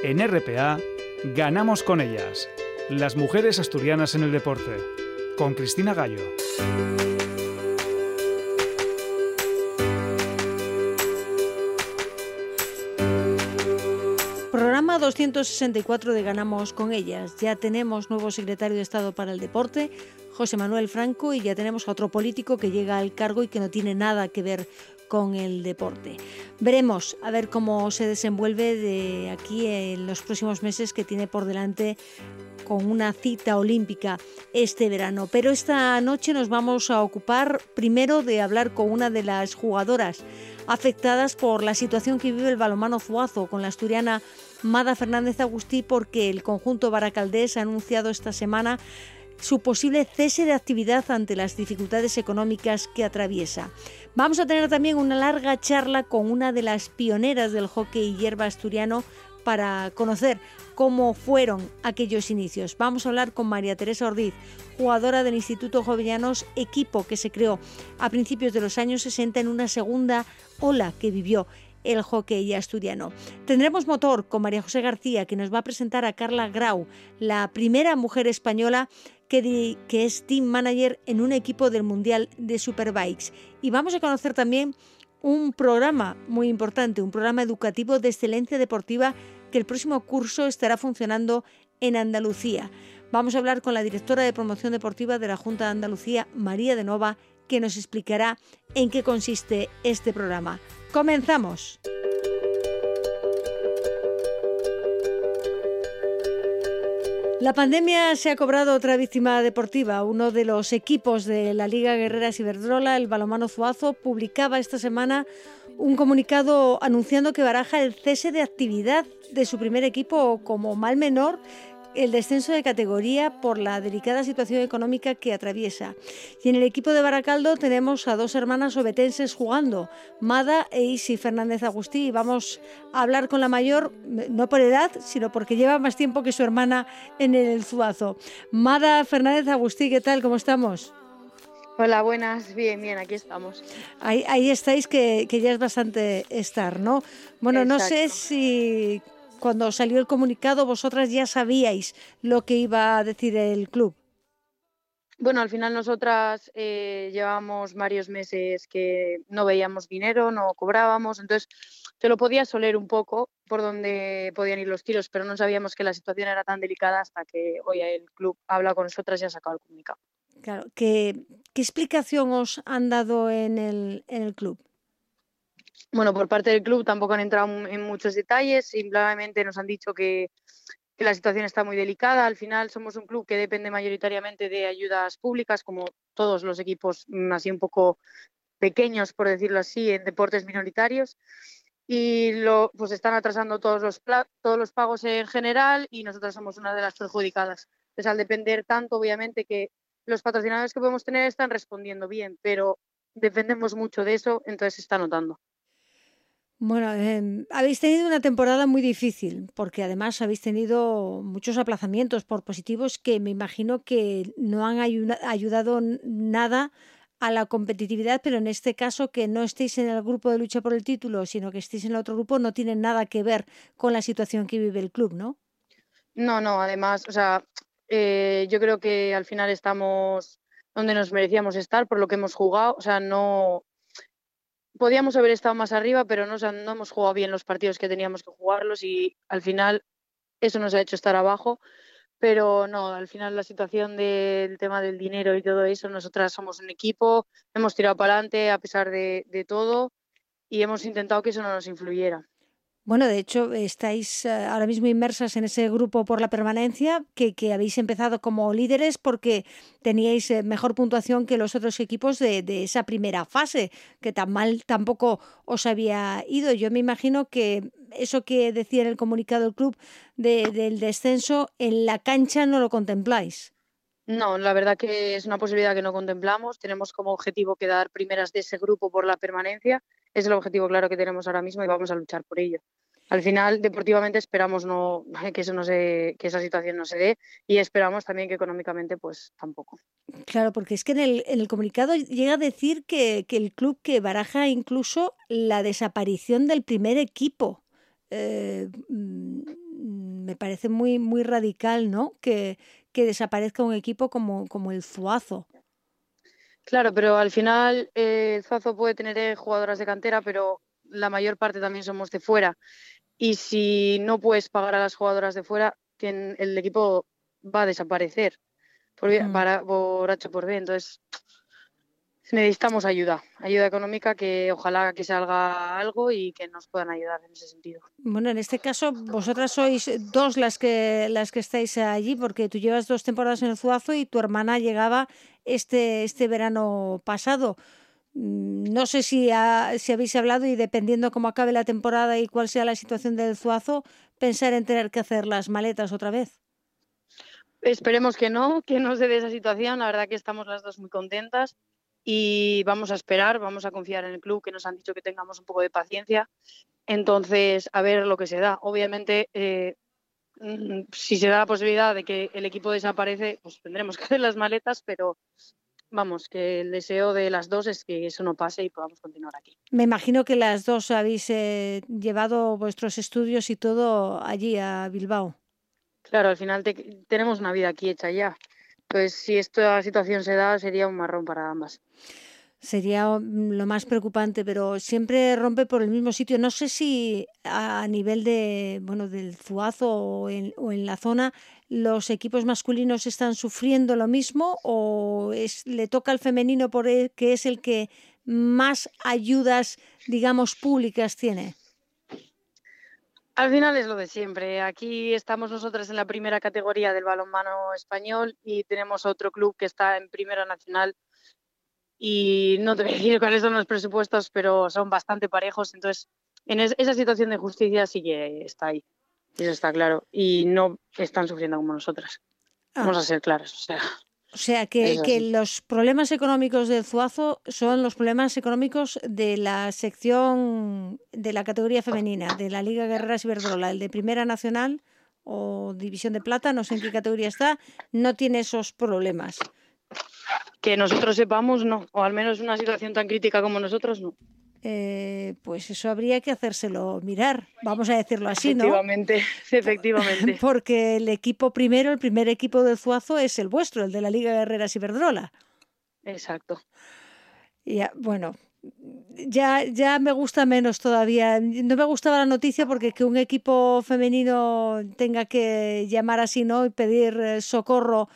En RPA, ganamos con ellas. Las mujeres asturianas en el deporte. Con Cristina Gallo. Programa 264 de Ganamos con ellas. Ya tenemos nuevo secretario de Estado para el Deporte, José Manuel Franco, y ya tenemos a otro político que llega al cargo y que no tiene nada que ver con el deporte. Veremos a ver cómo se desenvuelve de aquí en los próximos meses que tiene por delante con una cita olímpica este verano. Pero esta noche nos vamos a ocupar primero de hablar con una de las jugadoras afectadas por la situación que vive el balomano Zuazo con la asturiana Mada Fernández Agustí porque el conjunto baracaldés ha anunciado esta semana su posible cese de actividad ante las dificultades económicas que atraviesa. Vamos a tener también una larga charla con una de las pioneras del hockey hierba asturiano para conocer cómo fueron aquellos inicios. Vamos a hablar con María Teresa Ordiz, jugadora del Instituto Jovellanos, equipo que se creó a principios de los años 60 en una segunda ola que vivió el hockey asturiano. Tendremos motor con María José García, que nos va a presentar a Carla Grau, la primera mujer española que, es team manager en un equipo del Mundial de Superbikes. Y vamos a conocer también un programa muy importante, un programa educativo de excelencia deportiva que el próximo curso estará funcionando en Andalucía. Vamos a hablar con la directora de promoción deportiva de la Junta de Andalucía, María de Nova, que nos explicará en qué consiste este programa. Comenzamos. La pandemia se ha cobrado otra víctima deportiva. Uno de los equipos de la Liga Guerrera Ciberdrola, el Balomano Zuazo, publicaba esta semana un comunicado anunciando que baraja el cese de actividad de su primer equipo como mal menor el descenso de categoría por la delicada situación económica que atraviesa. Y en el equipo de Baracaldo tenemos a dos hermanas obetenses jugando, Mada e Isi Fernández Agustí. Y vamos a hablar con la mayor, no por edad, sino porque lleva más tiempo que su hermana en el Zuazo. Mada Fernández Agustí, ¿qué tal? ¿Cómo estamos? Hola, buenas, bien, bien, aquí estamos. Ahí, estáis, que, ya es bastante estar, ¿no? Bueno, no sé si cuando salió el comunicado vosotras ya sabíais lo que iba a decir el club. Bueno, al final nosotras eh, llevábamos varios meses que no veíamos dinero, no cobrábamos, entonces te lo podías oler un poco por donde podían ir los tiros, pero no sabíamos que la situación era tan delicada hasta que hoy el club habla con nosotras y ha sacado el comunicado. Claro, ¿qué, qué explicación os han dado en el, en el club? Bueno, por parte del club tampoco han entrado en muchos detalles, simplemente nos han dicho que, la situación está muy delicada. Al final somos un club que depende mayoritariamente de ayudas públicas, como todos los equipos mm, así un poco pequeños, por decirlo así, en deportes minoritarios. Y pues están atrasando todos los, todos los pagos en general y nosotros somos una de las perjudicadas. Entonces, al depender tanto, obviamente, que los patrocinadores que podemos tener están respondiendo bien, pero dependemos mucho de eso, entonces se está notando. Bueno, em, habéis tenido una temporada muy difícil, porque además habéis tenido muchos aplazamientos por positivos que me imagino que no han ayudado nada a la competitividad, pero en este caso que no estéis en el grupo de lucha por el título, sino que estéis en el otro grupo, no tiene nada que ver con la situación que vive el club, ¿no? No, no, además, o sea, eh, yo creo que al final estamos donde nos merecíamos estar por lo que hemos jugado, o sea, no, podíamos haber estado más arriba, pero no, no hemos jugado bien los partidos que teníamos que jugarlos y al final eso nos ha hecho estar abajo. Pero no, al final la situación del tema del dinero y todo eso, nosotras somos un equipo, hemos tirado para adelante a pesar de todo y hemos intentado que eso no nos influyera. Bueno, de hecho, estáis eh, ahora mismo inmersas en ese grupo por la permanencia, que, habéis empezado como líderes porque teníais eh, mejor puntuación que los otros equipos de, esa primera fase, que tan mal tampoco os había ido. Yo me imagino que eso que decía en el comunicado del club del descenso, en la cancha no lo contempláis. No, la verdad que es una posibilidad que no contemplamos. Tenemos como objetivo quedar primeras de ese grupo por la permanencia. Es el objetivo claro que tenemos ahora mismo y vamos a luchar por ello. Al final, deportivamente esperamos no, que, eso no se, que esa situación no se dé y esperamos también que económicamente pues tampoco. Claro, porque es que en el, comunicado llega a decir que, que, el club que baraja incluso la desaparición del primer equipo. Eh, mm, me parece muy, muy radical, ¿no? Que, que desaparezca un equipo como, como el Zuazo. Claro, pero al final eh, el Zuazo puede tener eh, jugadoras de cantera, pero la mayor parte también somos de fuera. Y si no puedes pagar a las jugadoras de fuera, el equipo va a desaparecer por, mm. para, por H por B. Entonces, necesitamos ayuda, ayuda económica que ojalá que salga algo y que nos puedan ayudar en ese sentido. Bueno, en este caso vosotras sois dos las que las que estáis allí porque tú llevas dos temporadas en el Zuazo y tu hermana llegaba este este verano pasado. Mm, no sé si, si habéis hablado y dependiendo cómo acabe la temporada y cuál sea la situación del Zuazo, pensar en tener que hacer las maletas otra vez. Esperemos que no, que no se dé esa situación. La verdad que estamos las dos muy contentas y vamos a esperar, vamos a confiar en el club que nos han dicho que tengamos un poco de paciencia. Entonces, a ver lo que se da. Obviamente, eh, mm, si se da la posibilidad de que el equipo desaparece, pues tendremos que hacer las maletas, pero vamos, que el deseo de las dos es que eso no pase y podamos continuar aquí. Me imagino que las dos habéis eh, llevado vuestros estudios y todo allí a Bilbao. Claro, al final tenemos una vida aquí hecha ya. Pues si esta situación se da, sería un marrón para ambas. Sería mm, lo más preocupante, pero siempre rompe por el mismo sitio. No sé si a nivel de bueno del Zuazo o en, la zona los equipos masculinos están sufriendo lo mismo o es, le toca al femenino por que es el que más ayudas, digamos, públicas tiene. Al final es lo de siempre. Aquí estamos nosotros en la primera categoría del balonmano español y tenemos otro club que está en primera nacional. Y no te voy a decir cuáles son los presupuestos, pero son bastante parejos. Entonces, en esa situación de justicia sí que está ahí. Eso está claro. Y no están sufriendo como nosotras. Vamos a ah. ser claros. O sea, o sea, que, que, los problemas económicos del Zuazo son los problemas económicos de la sección de la categoría femenina, de la Liga Guerreras Iberdrola, el de Primera Nacional o División de Plata, no sé en qué categoría está, no tiene esos problemas. Que nosotros sepamos, no, o al menos una situación tan crítica como nosotros, no. Eh, pues eso habría que hacérselo mirar, vamos a decirlo así, ¿no? Efectivamente, efectivamente. Porque el equipo primero, el primer equipo del Zuazo es el vuestro, el de la Liga Guerreras Iberdrola. Exacto. Ya, bueno, ya, ya me gusta menos todavía. No me gustaba la noticia porque que un equipo femenino tenga que llamar así, ¿no? Y pedir eh, socorro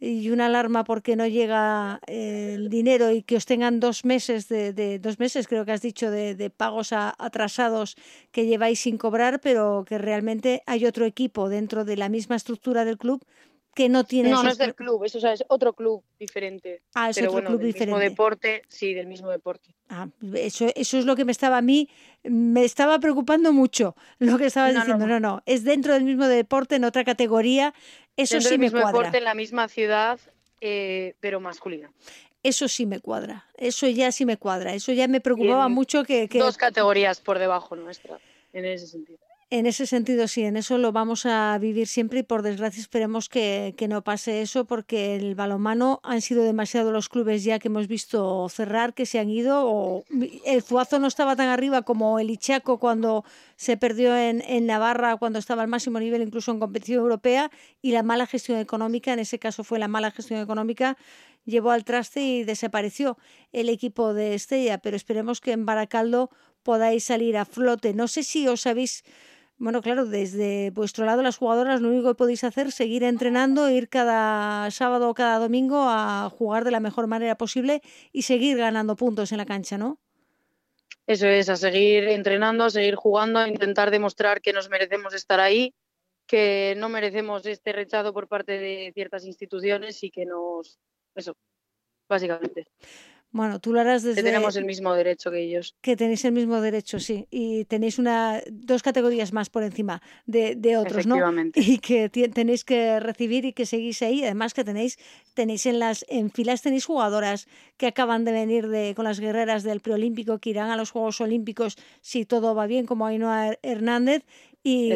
y una alarma porque no llega el dinero y que os tengan dos meses de, dos meses creo que has dicho de, de, pagos atrasados que lleváis sin cobrar pero que realmente hay otro equipo dentro de la misma estructura del club que no tiene no no es del club eso es otro club diferente. Ah es otro club del diferente. mismo deporte sí del mismo deporte. Ah eso eso es lo que me estaba a mí me estaba preocupando mucho lo que estabas diciendo. no. no no es dentro del mismo deporte en otra categoría eso sí me cuadra. deporte en la misma ciudad, eh, pero masculina. Eso sí me cuadra, eso ya sí me cuadra, eso ya me preocupaba mucho que, que... Dos categorías por debajo nuestra, en ese sentido. En ese sentido, sí, en eso lo vamos a vivir siempre y por desgracia esperemos que, que, no pase eso porque el balonmano han sido demasiado los clubes ya que hemos visto cerrar, que se han ido. O el Zuazo no estaba tan arriba como el Ichaco cuando se perdió en, en Navarra, cuando estaba al máximo nivel incluso en competición europea y la mala gestión económica, en ese caso fue la mala gestión económica, llevó al traste y desapareció el equipo de Estella, pero esperemos que en Baracaldo podáis salir a flote. No sé si os habéis bueno, claro, desde vuestro lado las jugadoras lo único que podéis hacer es seguir entrenando, ir cada sábado o cada domingo a jugar de la mejor manera posible y seguir ganando puntos en la cancha, ¿no? Eso es, a seguir entrenando, a seguir jugando, a intentar demostrar que nos merecemos estar ahí, que no merecemos este rechazo por parte de ciertas instituciones y que nos... Eso, básicamente. Bueno, tú lo harás desde... Que tenemos el mismo derecho que ellos. Que tenéis el mismo derecho, sí. Y tenéis una dos categorías más por encima de, de otros, ¿no? Y que tenéis que recibir y que seguís ahí. Además que tenéis, tenéis en las en filas tenéis jugadoras que acaban de venir de, con las guerreras del preolímpico, que irán a los Juegos Olímpicos si todo va bien, como Ainhoa Hernández, y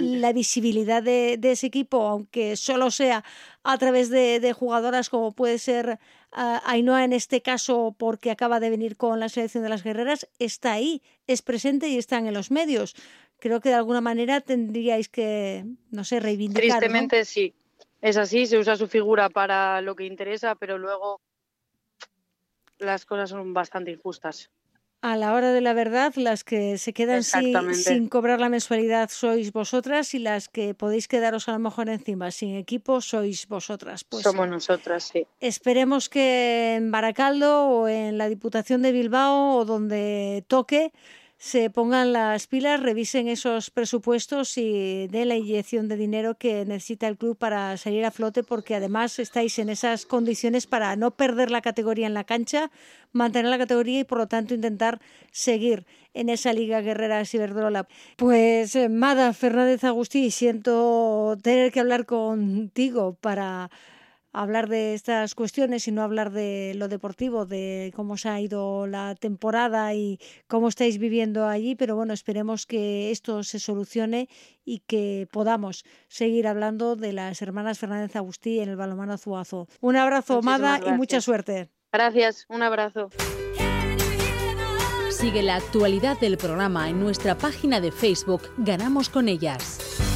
la visibilidad de, de, ese equipo, aunque solo sea a través de, de jugadoras como puede ser Ainhoa en este caso, porque acaba de venir con la selección de las guerreras, está ahí, es presente y están en los medios. creo que de alguna manera tendríais que, no sé, reivindicar. Tristemente sí, es así, se usa su figura para lo que interesa, pero luego las cosas son bastante injustas. A la hora de la verdad, las que se quedan sin, cobrar la mensualidad sois vosotras y las que podéis quedaros a lo mejor encima sin equipo sois vosotras. Pues Somos nosotras, sí. Esperemos que en Baracaldo o en la Diputación de Bilbao o donde toque se pongan las pilas, revisen esos presupuestos y den la inyección de dinero que necesita el club para salir a flote, porque además estáis en esas condiciones para no perder la categoría en la cancha, mantener la categoría y por lo tanto intentar seguir en esa Liga Guerrera Ciberdrola. Pues eh, Mada Fernández Agustí, siento tener que hablar contigo para hablar de estas cuestiones y no hablar de lo deportivo, de cómo se ha ido la temporada y cómo estáis viviendo allí, pero bueno, esperemos que esto se solucione y que podamos seguir hablando de las hermanas Fernández Agustí en el balomano Azuazo. Un abrazo, Amada, y mucha suerte. Gracias, un abrazo. Sigue la actualidad del programa en nuestra página de Facebook Ganamos con ellas.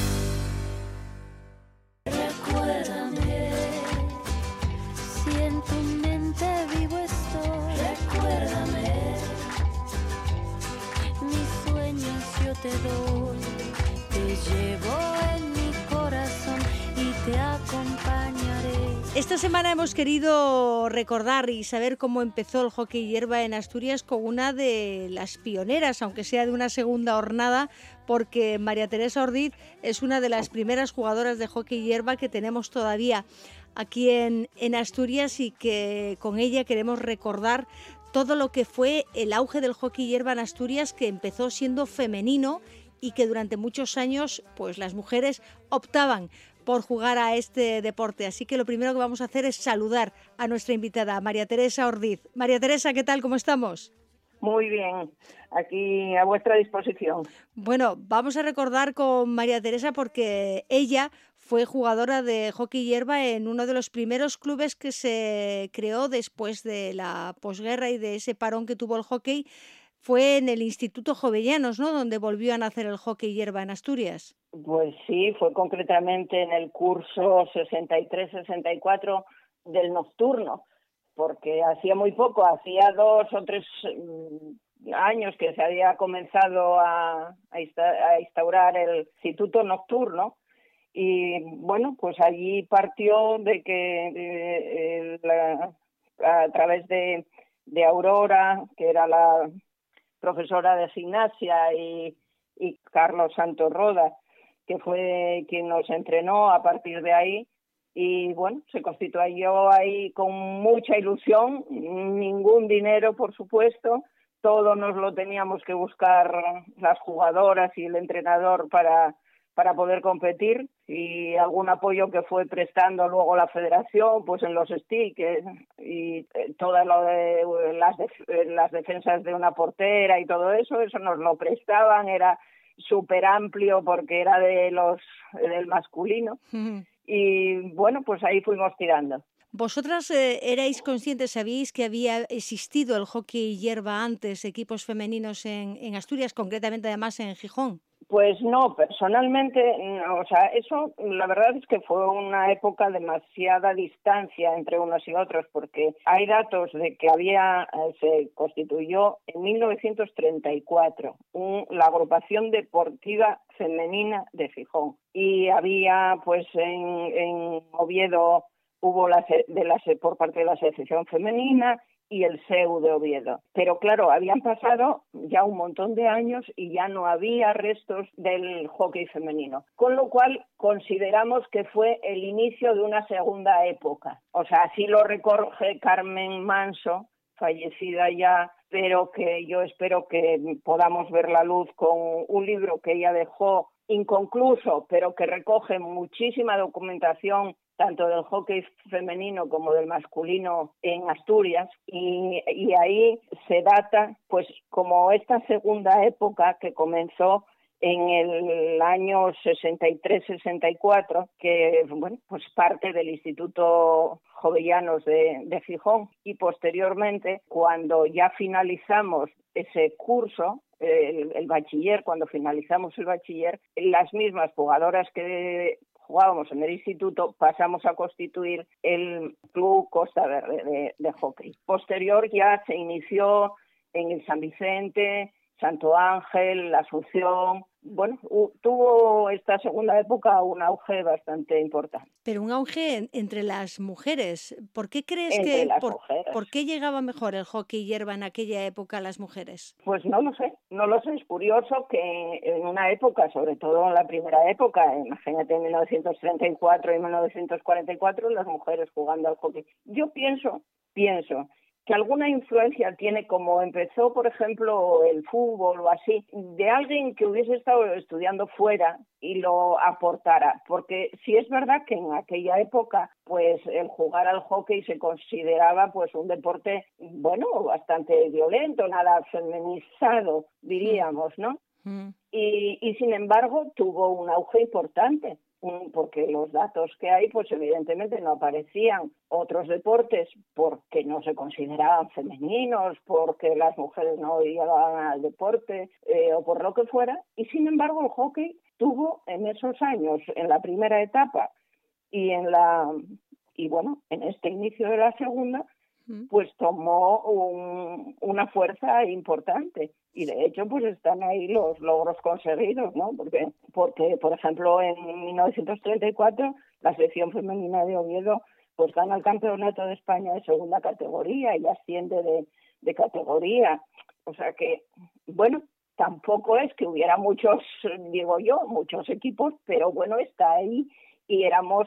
Esta semana hemos querido recordar y saber cómo empezó el hockey hierba en Asturias con una de las pioneras, aunque sea de una segunda jornada, porque María Teresa Ordiz es una de las primeras jugadoras de hockey hierba que tenemos todavía aquí en, en Asturias y que con ella queremos recordar todo lo que fue el auge del hockey hierba en Asturias, que empezó siendo femenino y que durante muchos años pues las mujeres optaban por jugar a este deporte. Así que lo primero que vamos a hacer es saludar a nuestra invitada, María Teresa Ordiz. María Teresa, ¿qué tal? ¿Cómo estamos? Muy bien, aquí a vuestra disposición. Bueno, vamos a recordar con María Teresa porque ella fue jugadora de hockey hierba en uno de los primeros clubes que se creó después de la posguerra y de ese parón que tuvo el hockey. Fue en el Instituto Jovellanos, ¿no? Donde volvió a nacer el hockey hierba en Asturias. Pues sí, fue concretamente en el curso 63-64 del nocturno, porque hacía muy poco, hacía dos o tres mm, años que se había comenzado a, instaurar el instituto nocturno y bueno, pues allí partió de que a través de, de Aurora, que era la profesora de gimnasia, y, y Carlos Santos Roda, que fue quien nos entrenó a partir de ahí. Y bueno, se constituyó ahí con mucha ilusión, ningún dinero, por supuesto, todo nos lo teníamos que buscar las jugadoras y el entrenador para, para poder competir y algún apoyo que fue prestando luego la federación pues en los stickers y eh, todas lo de, las, las defensas de una portera y todo eso eso nos lo prestaban era súper amplio porque era de los del masculino. Y bueno pues ahí fuimos tirando. ¿Vosotras eh, erais conscientes, sabíais que había existido el hockey hierba antes, equipos femeninos en, en Asturias, concretamente además en Gijón? Pues no, personalmente, o sea, eso la verdad es que fue una época demasiada distancia entre unos y otros, porque hay datos de que había, eh, se constituyó en 1934 la agrupación deportiva femenina de Fijón y había, pues, en, Oviedo hubo la, de la, por parte de la sección femenina y el SEU de Oviedo. Pero claro, habían pasado ya un montón de años y ya no había restos del hockey femenino, con lo cual consideramos que fue el inicio de una segunda época. O sea, así lo recoge Carmen Manso, fallecida ya, pero que yo espero que podamos ver la luz con un libro que ella dejó inconcluso, pero que recoge muchísima documentación tanto del hockey femenino como del masculino en Asturias y, ahí se data pues como esta segunda época que comenzó en el año 63-64, que bueno, pues parte del Instituto Jovellanos de, de Gijón. Y posteriormente, cuando ya finalizamos ese curso, el, bachiller, cuando finalizamos el bachiller, las mismas jugadoras que jugábamos en el instituto, pasamos a constituir el Club Costa Verde de, hockey. Posterior ya se inició en el San Vicente, Santo Ángel, La Asunción. Bueno, tuvo esta segunda época un auge bastante importante. Pero un auge entre las mujeres. ¿Por qué crees que por, qué llegaba mejor el hockey hierba en aquella época a las mujeres? Pues no lo sé, no lo sé. Es curioso que en una época, sobre todo en la primera época, imagínate en 1934 y 1944, las mujeres jugando al hockey. Yo pienso, pienso que alguna influencia tiene, como empezó, por ejemplo, el fútbol o así, de alguien que hubiese estado estudiando fuera y lo aportara. Porque si es verdad que en aquella época, pues el jugar al hockey se consideraba pues un deporte, bueno, bastante violento, nada feminizado, diríamos, ¿no? Mm. Y, y sin embargo tuvo un auge importante porque los datos que hay, pues evidentemente no aparecían otros deportes porque no se consideraban femeninos, porque las mujeres no llegaban al deporte eh, o por lo que fuera. Y sin embargo el hockey tuvo en esos años, en la primera etapa y en la y bueno, en este inicio de la segunda, pues tomó una fuerza importante y de hecho pues están ahí los logros conseguidos, ¿no? Porque, porque por ejemplo en 1934 la selección femenina de Oviedo pues gana el campeonato de España de segunda categoría y asciende de, de categoría. O sea que, bueno, tampoco es que hubiera muchos, digo yo, muchos equipos, pero bueno, está ahí y éramos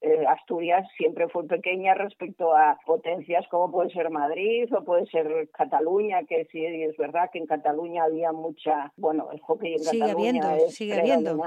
eh, Asturias siempre fue pequeña respecto a potencias como puede ser Madrid o puede ser Cataluña, que sí es verdad que en Cataluña había mucha, bueno, el hockey en sigue Cataluña habiendo, es sigue habiendo.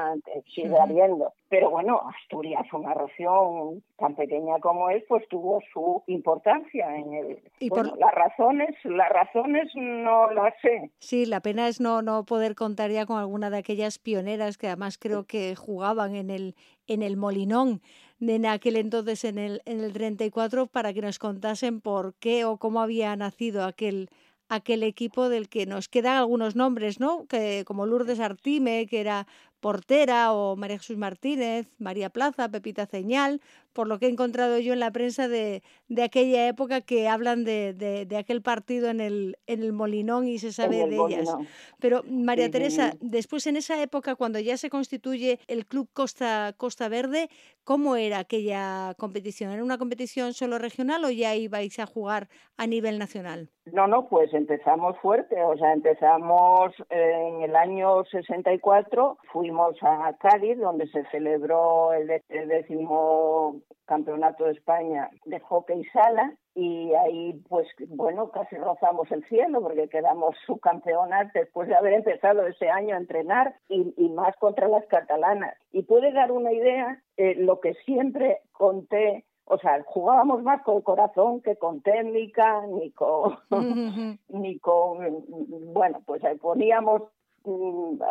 sigue habiendo. Pero bueno, Asturias, una región tan pequeña como es, pues tuvo su importancia en el. Y por... las razones, las razones no las sé. Sí, la pena es no no poder contar ya con alguna de aquellas pioneras que además creo que jugaban en el en el Molinón en aquel entonces en el, en el 34 para que nos contasen por qué o cómo había nacido aquel, aquel equipo del que nos quedan algunos nombres, ¿no? Que, como Lourdes Artime, que era portera, o María Jesús Martínez, María Plaza, Pepita Ceñal, por lo que he encontrado yo en la prensa de, de aquella época que hablan de, de, aquel partido en el, en el Molinón y se sabe de ellas. Pero María Teresa, después en esa época, cuando ya se constituye el Club Costa, Costa Verde, ¿cómo era aquella competición? ¿Era una competición solo regional o ya ibais a jugar a nivel nacional? No, no, pues empezamos fuerte, o sea, empezamos en el año 64, fuimos a Cádiz, donde se celebró el, décimo campeonato de España de hockey sala y ahí pues bueno casi rozamos el cielo porque quedamos subcampeonas después de haber empezado ese año a entrenar y, más contra las catalanas. Y puede dar una idea eh, lo que siempre conté o sea, jugábamos más con el corazón que con técnica, ni con, ni con, bueno, pues poníamos mm,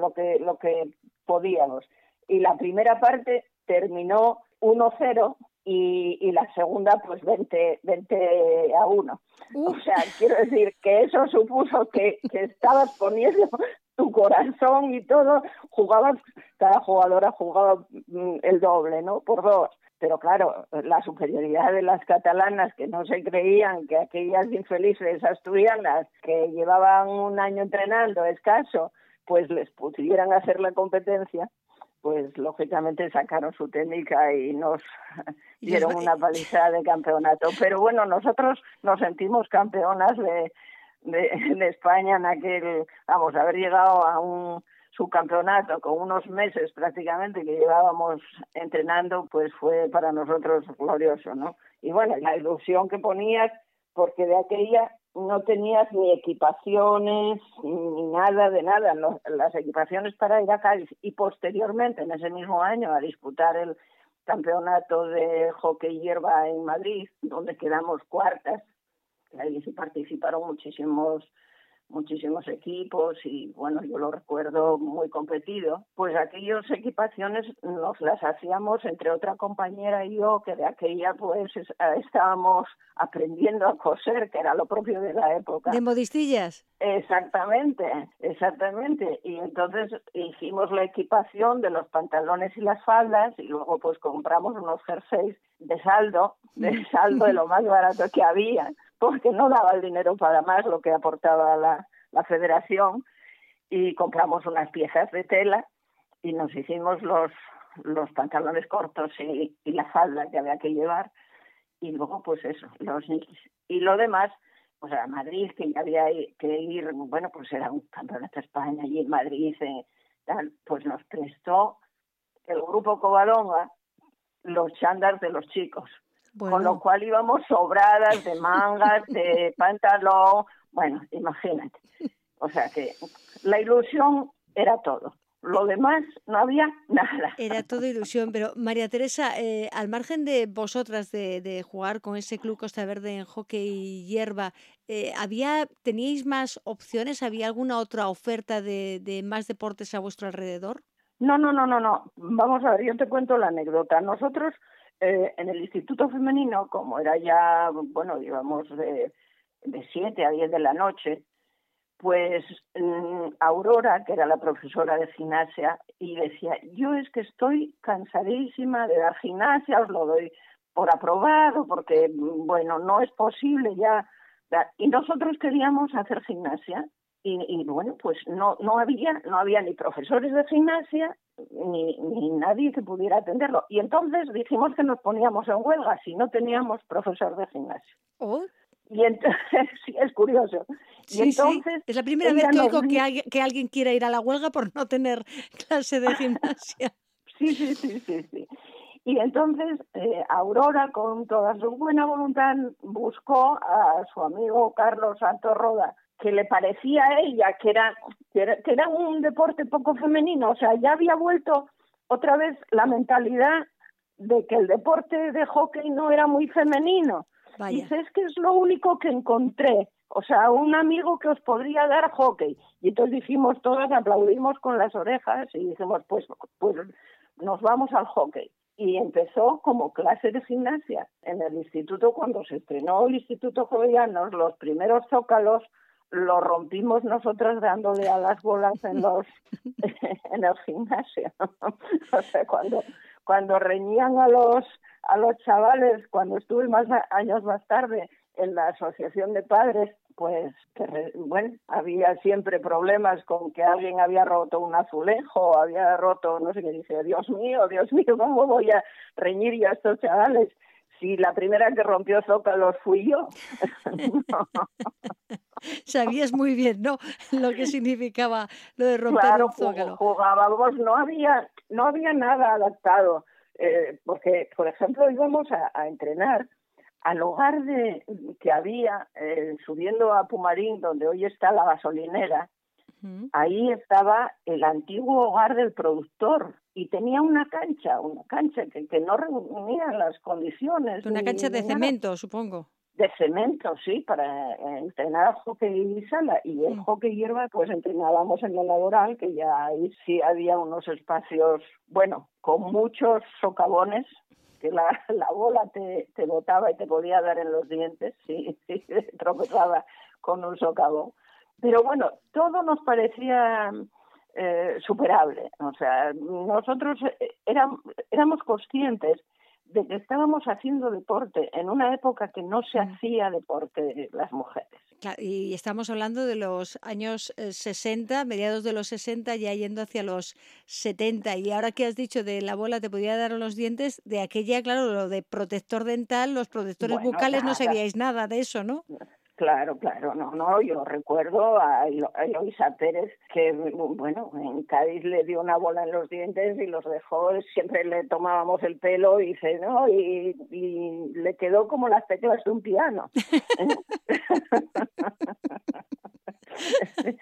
lo que lo que podíamos. Y la primera parte terminó 1-0 y, y, la segunda pues 20, 20 a 1. O sea, quiero decir que eso supuso que, que estabas poniendo tu corazón y todo, jugabas, cada jugadora jugaba mm, el doble, ¿no? Por dos. Pero claro, la superioridad de las catalanas que no se creían que aquellas infelices asturianas que llevaban un año entrenando escaso, pues les pudieran hacer la competencia, pues lógicamente sacaron su técnica y nos dieron una paliza de campeonato. Pero bueno, nosotros nos sentimos campeonas de, de, de España en aquel, vamos, haber llegado a un su campeonato con unos meses prácticamente que llevábamos entrenando, pues fue para nosotros glorioso, ¿no? Y bueno, la ilusión que ponías, porque de aquella no tenías ni equipaciones ni nada de nada, las equipaciones para ir a Cádiz y posteriormente en ese mismo año a disputar el campeonato de hockey hierba en Madrid, donde quedamos cuartas, ahí participaron muchísimos muchísimos equipos y bueno, yo lo recuerdo muy competido, pues aquellas equipaciones nos las hacíamos entre otra compañera y yo, que de aquella pues estábamos aprendiendo a coser, que era lo propio de la época. ¿De modistillas? Exactamente, exactamente. Y entonces hicimos la equipación de los pantalones y las faldas y luego pues compramos unos jerseys de saldo, de saldo de lo más barato que había porque no daba el dinero para más lo que aportaba la, la federación y compramos unas piezas de tela y nos hicimos los, los pantalones cortos y, y la falda que había que llevar y luego pues eso, los y lo demás pues a Madrid que ya había que ir, bueno pues era un campeonato de España allí en Madrid eh, pues nos prestó el grupo Covadonga los chándals de los chicos con lo cual íbamos sobradas de mangas, de pantalón, bueno, imagínate. O sea que la ilusión era todo. Lo demás no había nada. Era todo ilusión, pero María Teresa, eh, al margen de vosotras de, jugar con ese club Costa Verde en hockey y hierba, eh, ¿había, ¿teníais más opciones? ¿Había alguna otra oferta de, de más deportes a vuestro alrededor? No, no, no, no, no. Vamos a ver, yo te cuento la anécdota. Nosotros eh, en el Instituto Femenino, como era ya, bueno, digamos, de, de 7 a 10 de la noche, pues mm, Aurora, que era la profesora de gimnasia, y decía, yo es que estoy cansadísima de dar gimnasia, os lo doy por aprobado, porque, mm, bueno, no es posible ya. Y nosotros queríamos hacer gimnasia, y, y, bueno, pues no, no había, no había ni profesores de gimnasia, ni, ni nadie que pudiera atenderlo. Y entonces dijimos que nos poníamos en huelga si no teníamos profesor de gimnasio. Oh. Y entonces, sí, es curioso. y entonces, Es la primera vez que oigo que, que, alguien quiera ir a la huelga por no tener clase de gimnasia. sí, sí, sí, sí, sí. Y entonces eh, Aurora, con toda su buena voluntad, buscó a su amigo Carlos Santos Roda, que le parecía a ella que era, que era, un deporte poco femenino, o sea, ya había vuelto otra vez la mentalidad de que el deporte de hockey no era muy femenino. Dice, es que es lo único que encontré, o sea, un amigo que os podría dar hockey. Y entonces dijimos todas, aplaudimos con las orejas y dijimos, pues, pues nos vamos al hockey. Y empezó como clase de gimnasia. En el instituto, cuando se estrenó el Instituto Jovellanos, los primeros zócalos lo rompimos nosotras dándole a las bolas en los en el gimnasio. O sea cuando cuando reñían a los a los chavales cuando estuve más años más tarde en la asociación de padres pues bueno había siempre problemas con que alguien había roto un azulejo había roto no sé qué dice Dios mío Dios mío cómo voy a reñir yo a estos chavales si la primera que rompió zócalos fui yo Sabías muy bien, ¿no? Lo que significaba lo de romper un zócalo. jugábamos, no había, no había nada adaptado, eh, porque, por ejemplo, íbamos a, entrenar al hogar de, que había eh, subiendo a Pumarín, donde hoy está la gasolinera, ahí estaba el antiguo hogar del productor y tenía una cancha, una cancha que, que no reunía las condiciones. Una cancha de cemento, supongo de cemento, sí, para entrenar hockey y sala. Y el hockey hierba, pues entrenábamos en lo laboral, que ya ahí sí había unos espacios, bueno, con muchos socavones, que la, la bola te, te botaba y te podía dar en los dientes, sí, sí tropezaba con un socavón. Pero bueno, todo nos parecía eh, superable. O sea, nosotros eh, éramos, éramos conscientes de que estábamos haciendo deporte en una época que no se mm. hacía deporte las mujeres. y estamos hablando de los años 60, eh, mediados de los 60, ya yendo hacia los 70. Y ahora que has dicho de la bola te podía dar los dientes, de aquella, claro, lo de protector dental, los protectores bucales, no sabíais nada de eso, ¿no? Claro, claro, no, no, yo recuerdo a, Eloisa Pérez que, bueno, en Cádiz le dio una bola en los dientes y los dejó, siempre le tomábamos el pelo y dice, ¿no? Y, y le quedó como las teclas de un piano.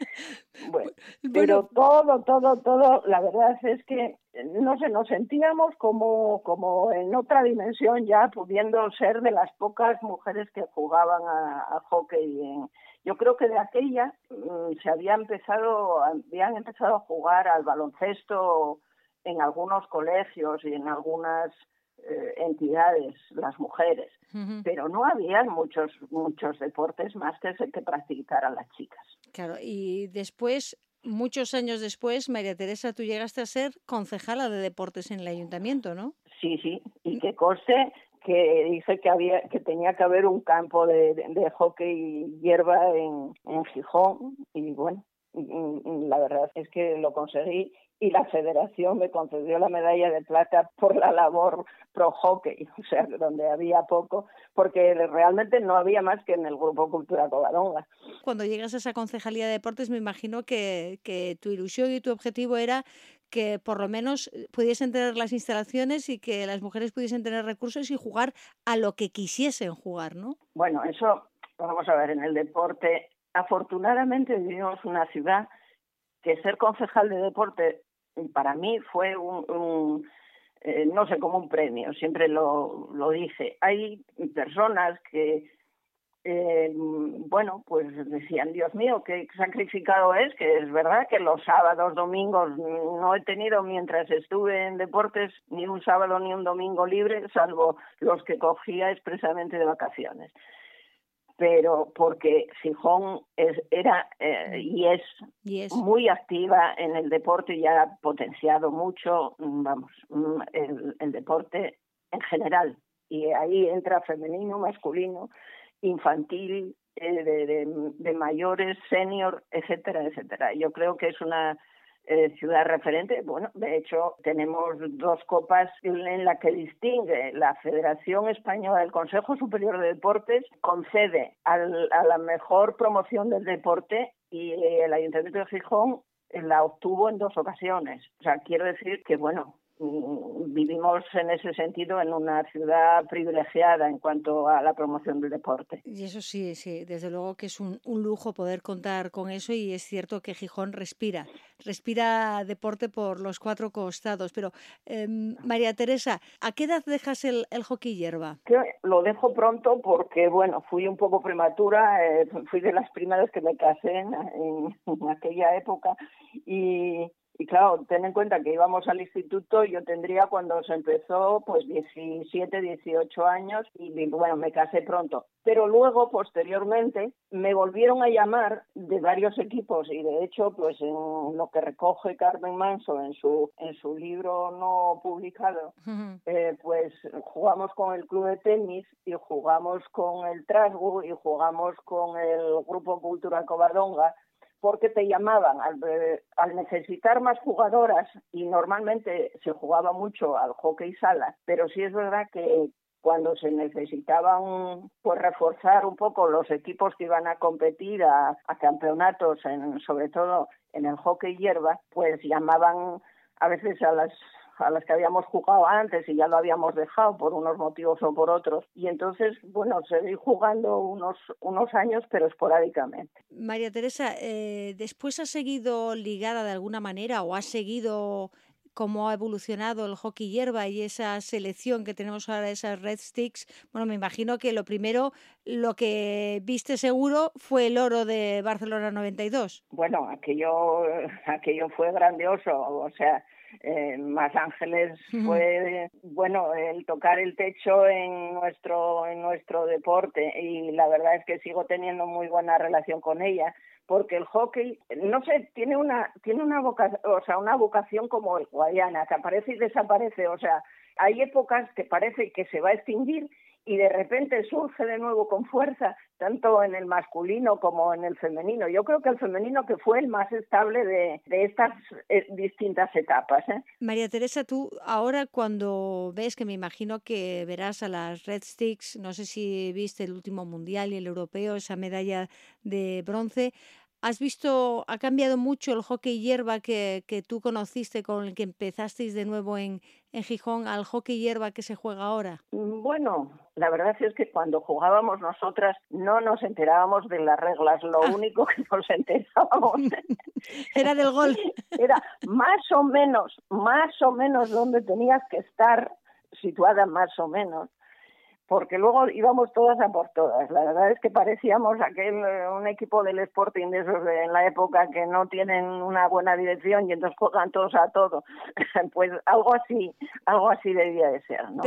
bueno, pero todo, todo, todo, la verdad es que no sé, nos sentíamos como, como en otra dimensión ya, pudiendo ser de las pocas mujeres que jugaban a, hockey en, Yo creo que de aquella mm, se había empezado, habían empezado a jugar al baloncesto en algunos colegios y en algunas eh, entidades, las mujeres, pero no había muchos muchos deportes más que que practicar a las chicas. Claro, y después muchos años después, María Teresa, tú llegaste a ser concejala de deportes en el ayuntamiento, ¿no? Sí, sí, y que conste que dice que había que tenía que haber un campo de, de, hockey y hierba en, en Gijón y bueno, la verdad es que lo conseguí y la federación me concedió la medalla de plata por la labor pro hockey, o sea, donde había poco, porque realmente no había más que en el Grupo Cultura Covadonga. Cuando llegas a esa concejalía de deportes, me imagino que, que tu ilusión y tu objetivo era que por lo menos pudiesen tener las instalaciones y que las mujeres pudiesen tener recursos y jugar a lo que quisiesen jugar, ¿no? Bueno, eso, vamos a ver, en el deporte, afortunadamente vivimos una ciudad que ser concejal de deporte para mí fue un, eh, no sé, como un premio, siempre lo, lo dije. Hay personas que, eh, bueno, pues decían, Dios mío, qué sacrificado es, que es verdad que los sábados, domingos, no he tenido mientras estuve en deportes ni un sábado ni un domingo libre, salvo los que cogía expresamente de vacaciones pero porque Gijón es, era eh, y, es muy activa en el deporte y ha potenciado mucho, mm, vamos, mm, el, deporte en general. Y ahí entra femenino, masculino, infantil, eh, de, de, mayores, senior, etcétera, etcétera. Yo creo que es una eh, ciudad referente. Bueno, de hecho, tenemos dos copas en la que distingue la Federación Española del Consejo Superior de Deportes, concede a la mejor promoción del deporte y el Ayuntamiento de Gijón la obtuvo en dos ocasiones. O sea, quiero decir que, bueno, vivimos en ese sentido en una ciudad privilegiada en cuanto a la promoción del deporte. Y eso sí, sí, desde luego que es un, lujo poder contar con eso y es cierto que Gijón respira, respira deporte por los cuatro costados. Pero, em, María Teresa, ¿a qué edad dejas el, hockey hierba? lo dejo pronto porque, bueno, fui un poco prematura, eh, fui de las primeras que me casé en aquella época y y claro, ten en cuenta que íbamos al instituto, yo tendría cuando se empezó pues 17, 18 años y bueno, me casé pronto. Pero luego, posteriormente, me volvieron a llamar de varios equipos y de hecho, pues en lo que recoge Carmen Manso en su, en su libro no publicado, eh, pues jugamos con el club de tenis y jugamos con el Trasgu y jugamos con el Grupo Cultura Covadonga porque te llamaban al, al, necesitar más jugadoras y normalmente se jugaba mucho al hockey sala, pero sí es verdad que cuando se necesitaban pues reforzar un poco los equipos que iban a competir a, a campeonatos, en, sobre todo en el hockey hierba, pues llamaban a veces a las a las que habíamos jugado antes y ya lo habíamos dejado por unos motivos o por otros. Y entonces, bueno, seguí jugando unos, unos años, pero esporádicamente. María Teresa, eh, ¿después has seguido ligada de alguna manera o has seguido cómo ha evolucionado el hockey hierba y esa selección que tenemos ahora, esas Red Sticks. Bueno, me imagino que lo primero, lo que viste seguro fue el oro de Barcelona 92. Bueno, aquello, aquello fue grandioso, o sea, eh, Más Ángeles fue bueno el tocar el techo en nuestro en nuestro deporte. Y la verdad es que sigo teniendo muy buena relación con ella porque el hockey no sé tiene una tiene una vocación o sea una vocación como el Guayana que aparece y desaparece. O sea hay épocas que parece que se va a extinguir y de repente surge de nuevo con fuerza, tanto en el masculino como en el femenino. Yo creo que el femenino que fue el más estable de, estas eh, distintas etapas. ¿eh? María Teresa, tú ahora cuando ves, que me imagino que verás a las Red Sticks, no sé si viste el último mundial y el europeo, esa medalla de bronce, ¿Has visto, ha cambiado mucho el hockey hierba que, que tú conociste, con el que empezasteis de nuevo en, en Gijón, al hockey hierba que se juega ahora? Mm, bueno, la verdad es que cuando jugábamos nosotras no nos enterábamos de las reglas, lo ah. único que nos enterábamos era del gol. Era más o menos, más o menos donde tenías que estar situada más o menos porque luego íbamos todas a por todas. La verdad es que parecíamos aquel eh, un equipo del Sporting de esos de en la época que no tienen una buena dirección y entonces juegan todos a todo. pues algo así, algo así debía de ser, ¿no?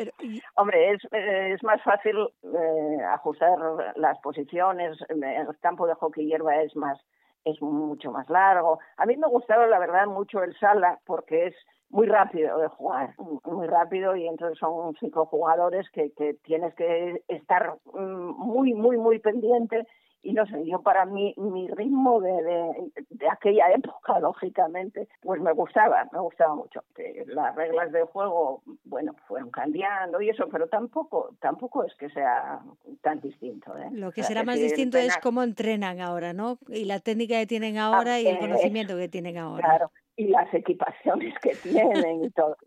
Hombre, es, eh, es más fácil eh, ajustar las posiciones, el campo de hockey hierba es más es mucho más largo. A mí me gustaba, la verdad, mucho el sala porque es muy rápido de jugar, muy rápido y entonces son cinco jugadores que, que tienes que estar mm, muy, muy, muy pendiente y no sé, yo para mí, mi ritmo de, de, aquella época, lógicamente, pues me gustaba, me gustaba mucho. Que las reglas del juego, bueno, fueron cambiando y eso, pero tampoco, tampoco es que sea tan distinto. ¿eh? Lo que será más distinto es cómo entrenan ahora, ¿no? Y la técnica que tienen ahora y el conocimiento que tienen ahora. Claro, y las equipaciones que tienen y todo.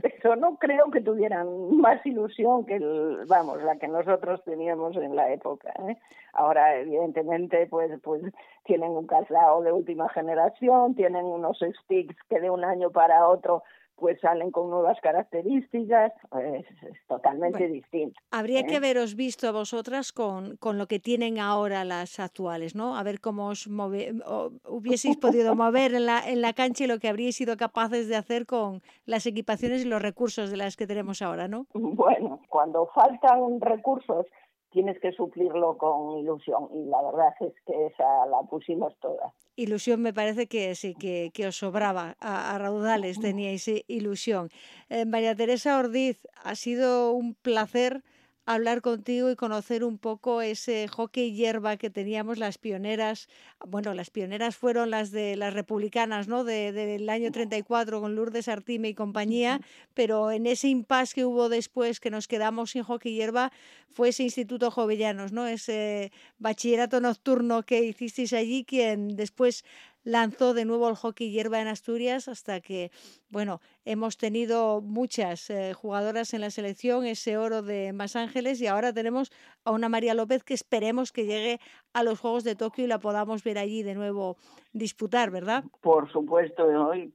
Pero no creo que tuvieran más ilusión que, el, vamos, la que nosotros teníamos en la época. ¿eh? Ahora, evidentemente, pues, pues tienen un calzado de última generación, tienen unos sticks que de un año para otro pues salen con nuevas características, pues es totalmente distinto. Habría ¿eh? que haberos visto a vosotras con, con, lo que tienen ahora las actuales, ¿no? A ver cómo os hubieseis podido mover en la, en la cancha y lo que habríais sido capaces de hacer con las equipaciones y los recursos de las que tenemos ahora, ¿no? Bueno, cuando faltan recursos tienes que suplirlo con ilusión y la verdad es que esa la pusimos toda. Ilusión me parece que sí, que, que os sobraba, a, raudales teníais ilusión. Eh, María Teresa Ordiz, ha sido un placer hablar contigo y conocer un poco ese hockey hierba que teníamos las pioneras. Bueno, las pioneras fueron las de las republicanas, ¿no? De, del año 34 con Lourdes Artime y compañía, pero en ese impasse que hubo después que nos quedamos sin hockey hierba fue ese Instituto Jovellanos, ¿no? Ese bachillerato nocturno que hicisteis allí, quien después lanzó de nuevo el hockey hierba en Asturias hasta que, bueno, hemos tenido muchas eh, jugadoras en la selección, ese oro de Más Ángeles y ahora tenemos a una María López que esperemos que llegue a los Juegos de Tokio y la podamos ver allí de nuevo disputar, ¿verdad? Por supuesto,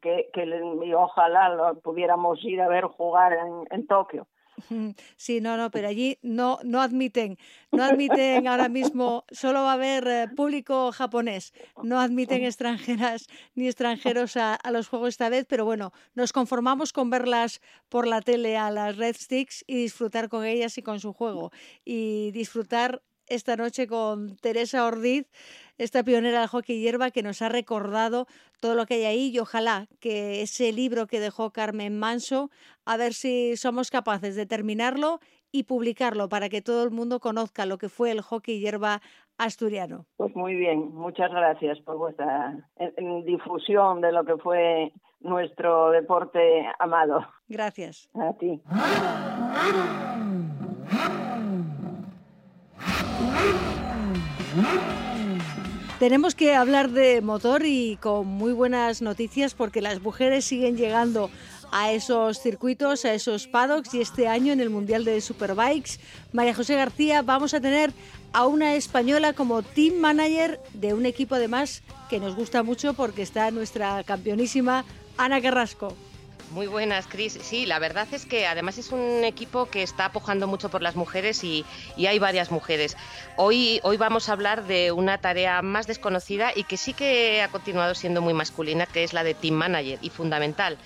que, que, ojalá lo pudiéramos ir a ver jugar en, en Tokio. Sí, no, no, pero allí no, no admiten, no admiten ahora mismo, solo va a haber eh, público japonés, no admiten extranjeras ni extranjeros a, a, los juegos esta vez, pero bueno, nos conformamos con verlas por la tele a las Red Sticks y disfrutar con ellas y con su juego y disfrutar esta noche con Teresa Ordiz, esta pionera del hockey hierba que nos ha recordado todo lo que hay ahí y ojalá que ese libro que dejó Carmen Manso, a ver si somos capaces de terminarlo y publicarlo para que todo el mundo conozca lo que fue el hockey hierba asturiano. Pues muy bien, muchas gracias por vuestra difusión de lo que fue nuestro deporte amado. Gracias. A ti. Tenemos que hablar de motor y con muy buenas noticias porque las mujeres siguen llegando a esos circuitos, a esos paddocks y este año en el Mundial de Superbikes, María José García, vamos a tener a una española como team manager de un equipo además que nos gusta mucho porque está nuestra campeonísima Ana Carrasco. Muy buenas, Cris. Sí, la verdad es que además es un equipo que está apujando mucho por las mujeres y, hay varias mujeres. Hoy, hoy vamos a hablar de una tarea más desconocida y que sí que ha continuado siendo muy masculina, que es la de team manager y fundamental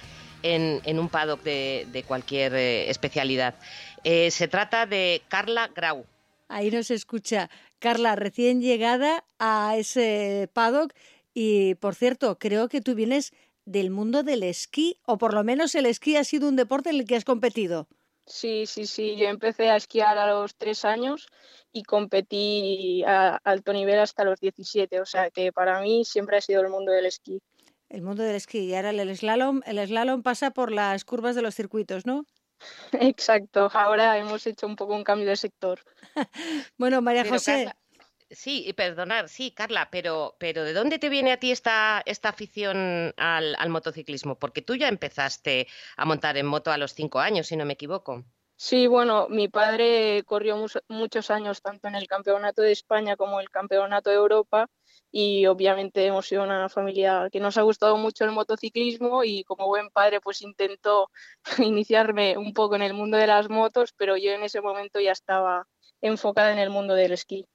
en, un paddock de, cualquier eh, especialidad. Eh, se trata de Carla Grau. Ahí nos escucha Carla, recién llegada a ese paddock. Y por cierto, creo que tú vienes del mundo del esquí, o por lo menos el esquí ha sido un deporte en el que has competido. Sí, sí, sí. Yo empecé a esquiar a los tres años y competí a alto nivel hasta los 17. O sea que para mí siempre ha sido el mundo del esquí. El mundo del esquí. Y ahora el slalom, el slalom pasa por las curvas de los circuitos, ¿no? Exacto. Ahora hemos hecho un poco un cambio de sector. bueno, María José. Sí, y perdonar, sí, Carla, pero, pero ¿de dónde te viene a ti esta, esta afición al, al, motociclismo? Porque tú ya empezaste a montar en moto a los cinco años, si no me equivoco. Sí, bueno, mi padre corrió muchos años tanto en el Campeonato de España como el Campeonato de Europa y obviamente hemos sido una familia que nos ha gustado mucho el motociclismo y como buen padre pues intentó iniciarme un poco en el mundo de las motos, pero yo en ese momento ya estaba enfocada en el mundo del esquí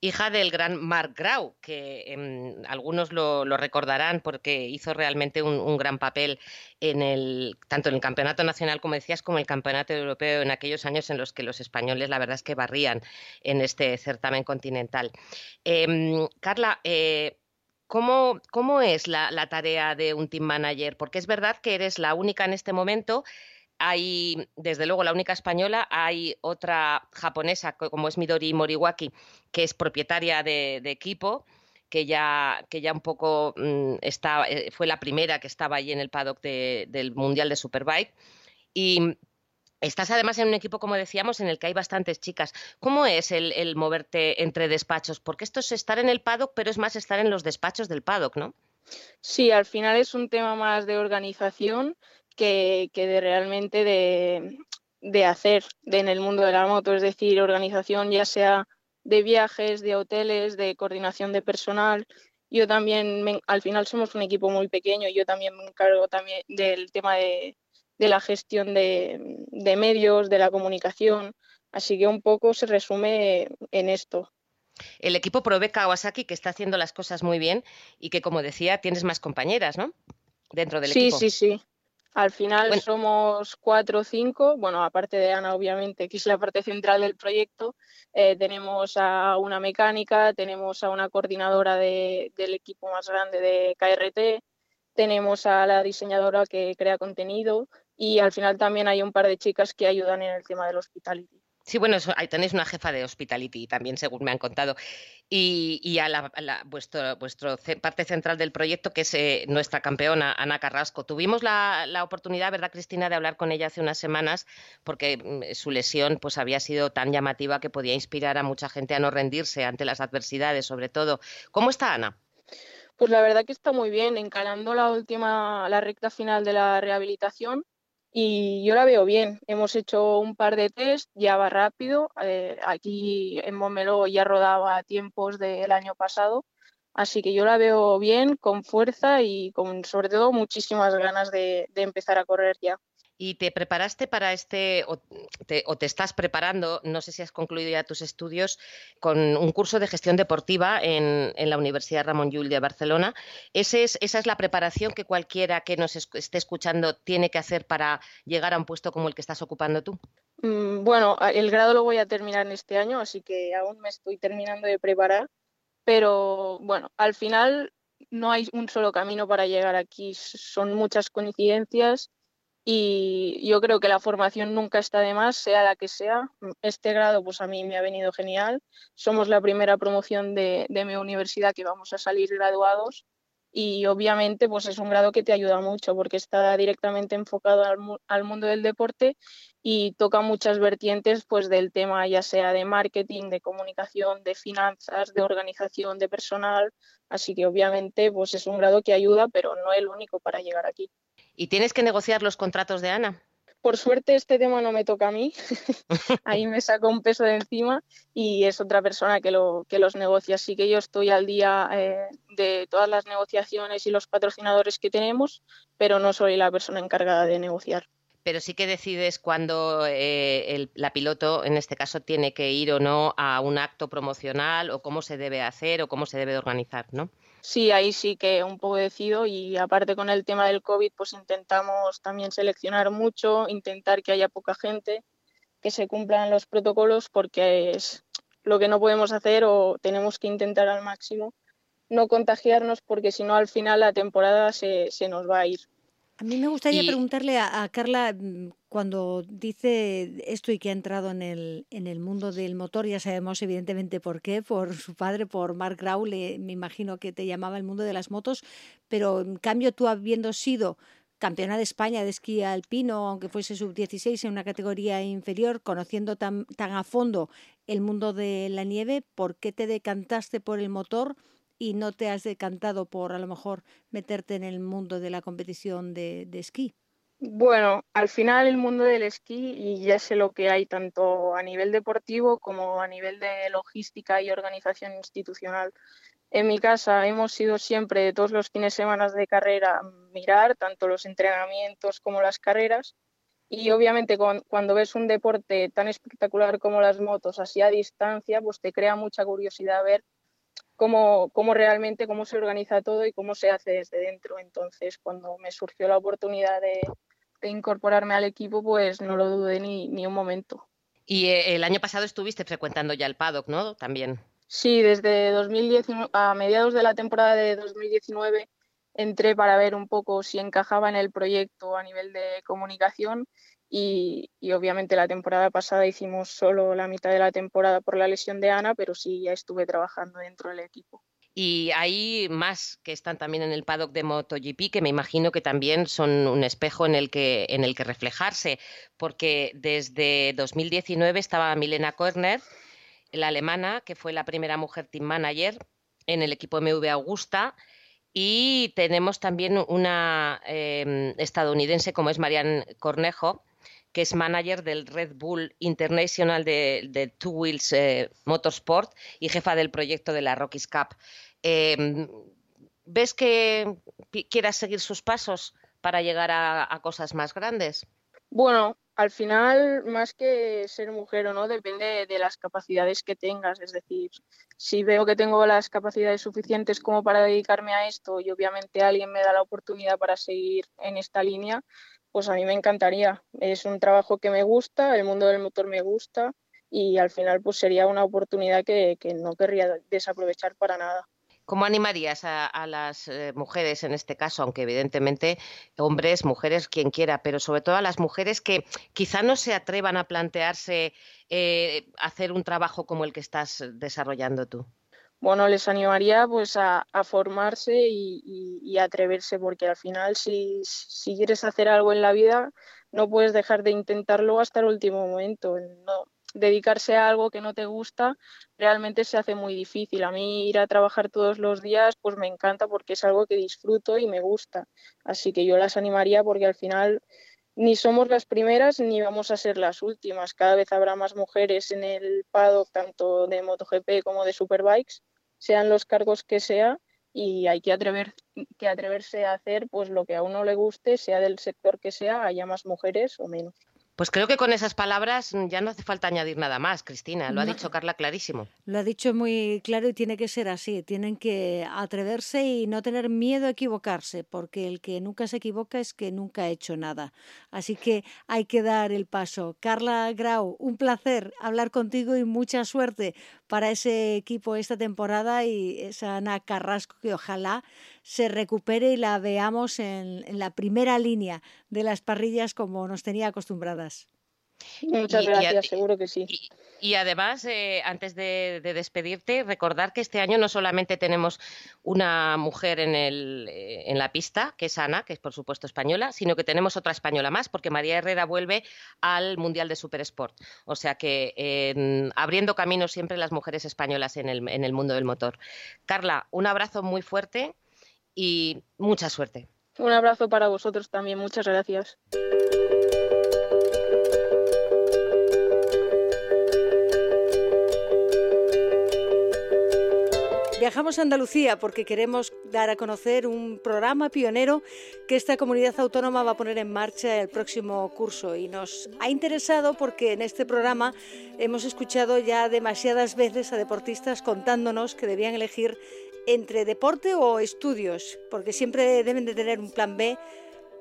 hija del gran Mark Grau, que em, algunos lo, recordarán porque hizo realmente un, gran papel en el, tanto en el campeonato nacional, como decías, como el campeonato europeo en aquellos años en los que los españoles, la verdad es que barrían en este certamen continental. Em, Carla, eh, ¿Cómo, ¿cómo, es la, tarea de un team manager? Porque es verdad que eres la única en este momento hay, desde luego, la única española, hay otra japonesa, como es Midori Moriwaki, que es propietaria de, equipo, que ya, que ya un poco mm, está, eh, fue la primera que estaba allí en el paddock del Mundial de Superbike. Y Estás además en un equipo, como decíamos, en el que hay bastantes chicas. ¿Cómo es el, el, moverte entre despachos? Porque esto es estar en el paddock, pero es más estar en los despachos del paddock, ¿no? Sí, al final es un tema más de organización que, de realmente de, hacer en el mundo de la moto, es decir, organización ya sea de viajes, de hoteles, de coordinación de personal. Yo también, al final somos un equipo muy pequeño, yo también me encargo también del tema de, la gestión de, de, medios, de la comunicación, así que un poco se resume en esto. El equipo provee Kawasaki, que está haciendo las cosas muy bien y que, como decía, tienes más compañeras, ¿no? Dentro del equipo. Sí, sí, sí. Al final somos cuatro o cinco, bueno, aparte de Ana, obviamente, que es la parte central del proyecto, eh, tenemos a una mecánica, tenemos a una coordinadora del equipo más grande de KRT, tenemos a la diseñadora que crea contenido y al final también hay un par de chicas que ayudan en el tema del hospitality. Sí, bueno, ahí tenéis una jefa de hospitality también, según me han contado. Y, a, la, vuestro, vuestro parte central del proyecto, que es eh, nuestra campeona, Ana Carrasco. Tuvimos la, oportunidad, ¿verdad, Cristina, de hablar con ella hace unas semanas, porque mm, su lesión pues, había sido tan llamativa que podía inspirar a mucha gente a no rendirse ante las adversidades, sobre todo. ¿Cómo está Ana? Pues la verdad que está muy bien, encarando la última, la recta final de la rehabilitación y yo la veo bien. Hemos hecho un par de test, ya va rápido. Eh, aquí en Montmeló ya rodaba tiempos del año pasado, así que yo la veo bien, con fuerza y con sobre todo muchísimas ganas de empezar a correr ya. ¿Y te preparaste para este, o te, estás preparando, no sé si has concluido ya tus estudios, con un curso de gestión deportiva en, la Universidad Ramón Llull de Barcelona? ¿Ese es, ¿Esa es la preparación que cualquiera que nos esté escuchando tiene que hacer para llegar a un puesto como el que estás ocupando tú? Mm, bueno, el grado lo voy a terminar en este año, así que aún me estoy terminando de preparar, pero bueno, al final no hay un solo camino para llegar aquí, son muchas coincidencias y yo creo que la formación nunca está de más, sea la que sea. Este grado pues a mí me ha venido genial. Somos la primera promoción de, mi universidad que vamos a salir graduados y obviamente pues es un grado que te ayuda mucho porque está directamente enfocado al, mundo del deporte y toca muchas vertientes pues del tema ya sea de marketing, de comunicación, de finanzas, de organización, de personal, así que obviamente pues es un grado que ayuda pero no el único para llegar aquí. ¿Y tienes que negociar los contratos de Ana? Por suerte este tema no me toca a mí, ahí me saco un peso de encima y es otra persona que, lo, que los negocia. Así que yo estoy al día eh, de todas las negociaciones y los patrocinadores que tenemos, pero no soy la persona encargada de negociar pero sí que decides cuando eh, la piloto, en este caso, tiene que ir o no a un acto promocional o cómo se debe hacer o cómo se debe organizar, ¿no? Sí, ahí sí que un poco decido y aparte con el tema del COVID, pues intentamos también seleccionar mucho, intentar que haya poca gente, que se cumplan los protocolos porque es lo que no podemos hacer o tenemos que intentar al máximo no contagiarnos porque si no al final la temporada se, se nos va a ir. A mí me gustaría preguntarle a, Carla, mm, cuando dice esto y que ha entrado en el, en el mundo del motor, ya sabemos evidentemente por qué, por su padre, por Mark Grau, me imagino que te llamaba el mundo de las motos, pero en cambio tú habiendo sido campeona de España de esquí alpino, aunque fuese sub-16 en una categoría inferior, conociendo tan, tan a fondo el mundo de la nieve, ¿por qué te decantaste por el motor? Y no te has decantado por a lo mejor meterte en el mundo de la competición de, esquí? Bueno, al final el mundo del esquí, y ya sé lo que hay tanto a nivel deportivo como a nivel de logística y organización institucional. En mi casa hemos sido siempre todos los fines de semana de carrera mirar tanto los entrenamientos como las carreras. Y obviamente cuando ves un deporte tan espectacular como las motos así a distancia, pues te crea mucha curiosidad ver cómo, cómo realmente, cómo se organiza todo y cómo se hace desde dentro. Entonces, cuando me surgió la oportunidad de, incorporarme al equipo, pues no lo dudé ni, ni un momento. Y eh, el año pasado estuviste frecuentando ya el paddock, ¿no? También. Sí, desde 2019, a mediados de la temporada de 2019 entré para ver un poco si encajaba en el proyecto a nivel de comunicación y, obviamente la temporada pasada hicimos solo la mitad de la temporada por la lesión de Ana, pero sí ya estuve trabajando dentro del equipo. Y hay más que están también en el paddock de MotoGP que me imagino que también son un espejo en el que, en el que reflejarse, porque desde 2019 estaba Milena Körner, la alemana, que fue la primera mujer team manager en el equipo MV Augusta, y tenemos también una em, estadounidense como es Marianne Cornejo, que es manager del Red Bull International de, Two Wheels eh, Motorsport y jefa del proyecto de la Rockies Cup. Em, ¿Ves que quieras seguir sus pasos para llegar a, cosas más grandes? Bueno, al final, más que ser mujer o no, depende de las capacidades que tengas. Es decir, si veo que tengo las capacidades suficientes como para dedicarme a esto y obviamente alguien me da la oportunidad para seguir en esta línea, pues a mí me encantaría. Es un trabajo que me gusta, el mundo del motor me gusta y al final pues sería una oportunidad que, no querría desaprovechar para nada. ¿Cómo animarías a, las eh, mujeres en este caso, aunque evidentemente hombres, mujeres, quien quiera, pero sobre todo a las mujeres que quizá no se atrevan a plantearse eh, hacer un trabajo como el que estás desarrollando tú? Bueno, les animaría pues a, formarse y, atreverse, porque al final si, quieres hacer algo en la vida, no puedes dejar de intentarlo hasta el último momento. No, dedicarse a algo que no te gusta realmente se hace muy difícil. A mí ir a trabajar todos los días pues me encanta porque es algo que disfruto y me gusta. Así que yo las animaría porque al final ni somos las primeras ni vamos a ser las últimas. Cada vez habrá más mujeres en el paddock, tanto de MotoGP como de Superbikes sean los cargos que sea, y hay que, atrever, que atreverse a hacer pues lo que a uno le guste, sea del sector que sea, haya más mujeres o menos. Pues creo que con esas palabras ya no hace falta añadir nada más, Cristina. Lo ha dicho Carla clarísimo. Lo ha dicho muy claro y tiene que ser así. Tienen que atreverse y no tener miedo a equivocarse, porque el que nunca se equivoca es que nunca ha hecho nada. Así que hay que dar el paso. Carla Grau, un placer hablar contigo y mucha suerte para ese equipo esta temporada y esa Ana Carrasco que ojalá se recupere y la veamos en, la primera línea de las parrillas como nos tenía acostumbradas. Muchas gracias, seguro que sí. Y, además, eh, antes de, despedirte, recordar que este año no solamente tenemos una mujer en, el, eh, en la pista, que es Ana, que es por supuesto española, sino que tenemos otra española más, porque María Herrera vuelve al Mundial de Supersport. O sea que abriendo camino siempre las mujeres españolas en el, en el mundo del motor. Carla, un abrazo muy fuerte y mucha suerte. Un abrazo para vosotros también, muchas gracias. Viajamos a Andalucía porque queremos dar a conocer un programa pionero que esta comunidad autónoma va a poner en marcha el próximo curso. Y nos ha interesado porque en este programa hemos escuchado ya demasiadas veces a deportistas contándonos que debían elegir entre deporte o estudios, porque siempre deben de tener un plan B,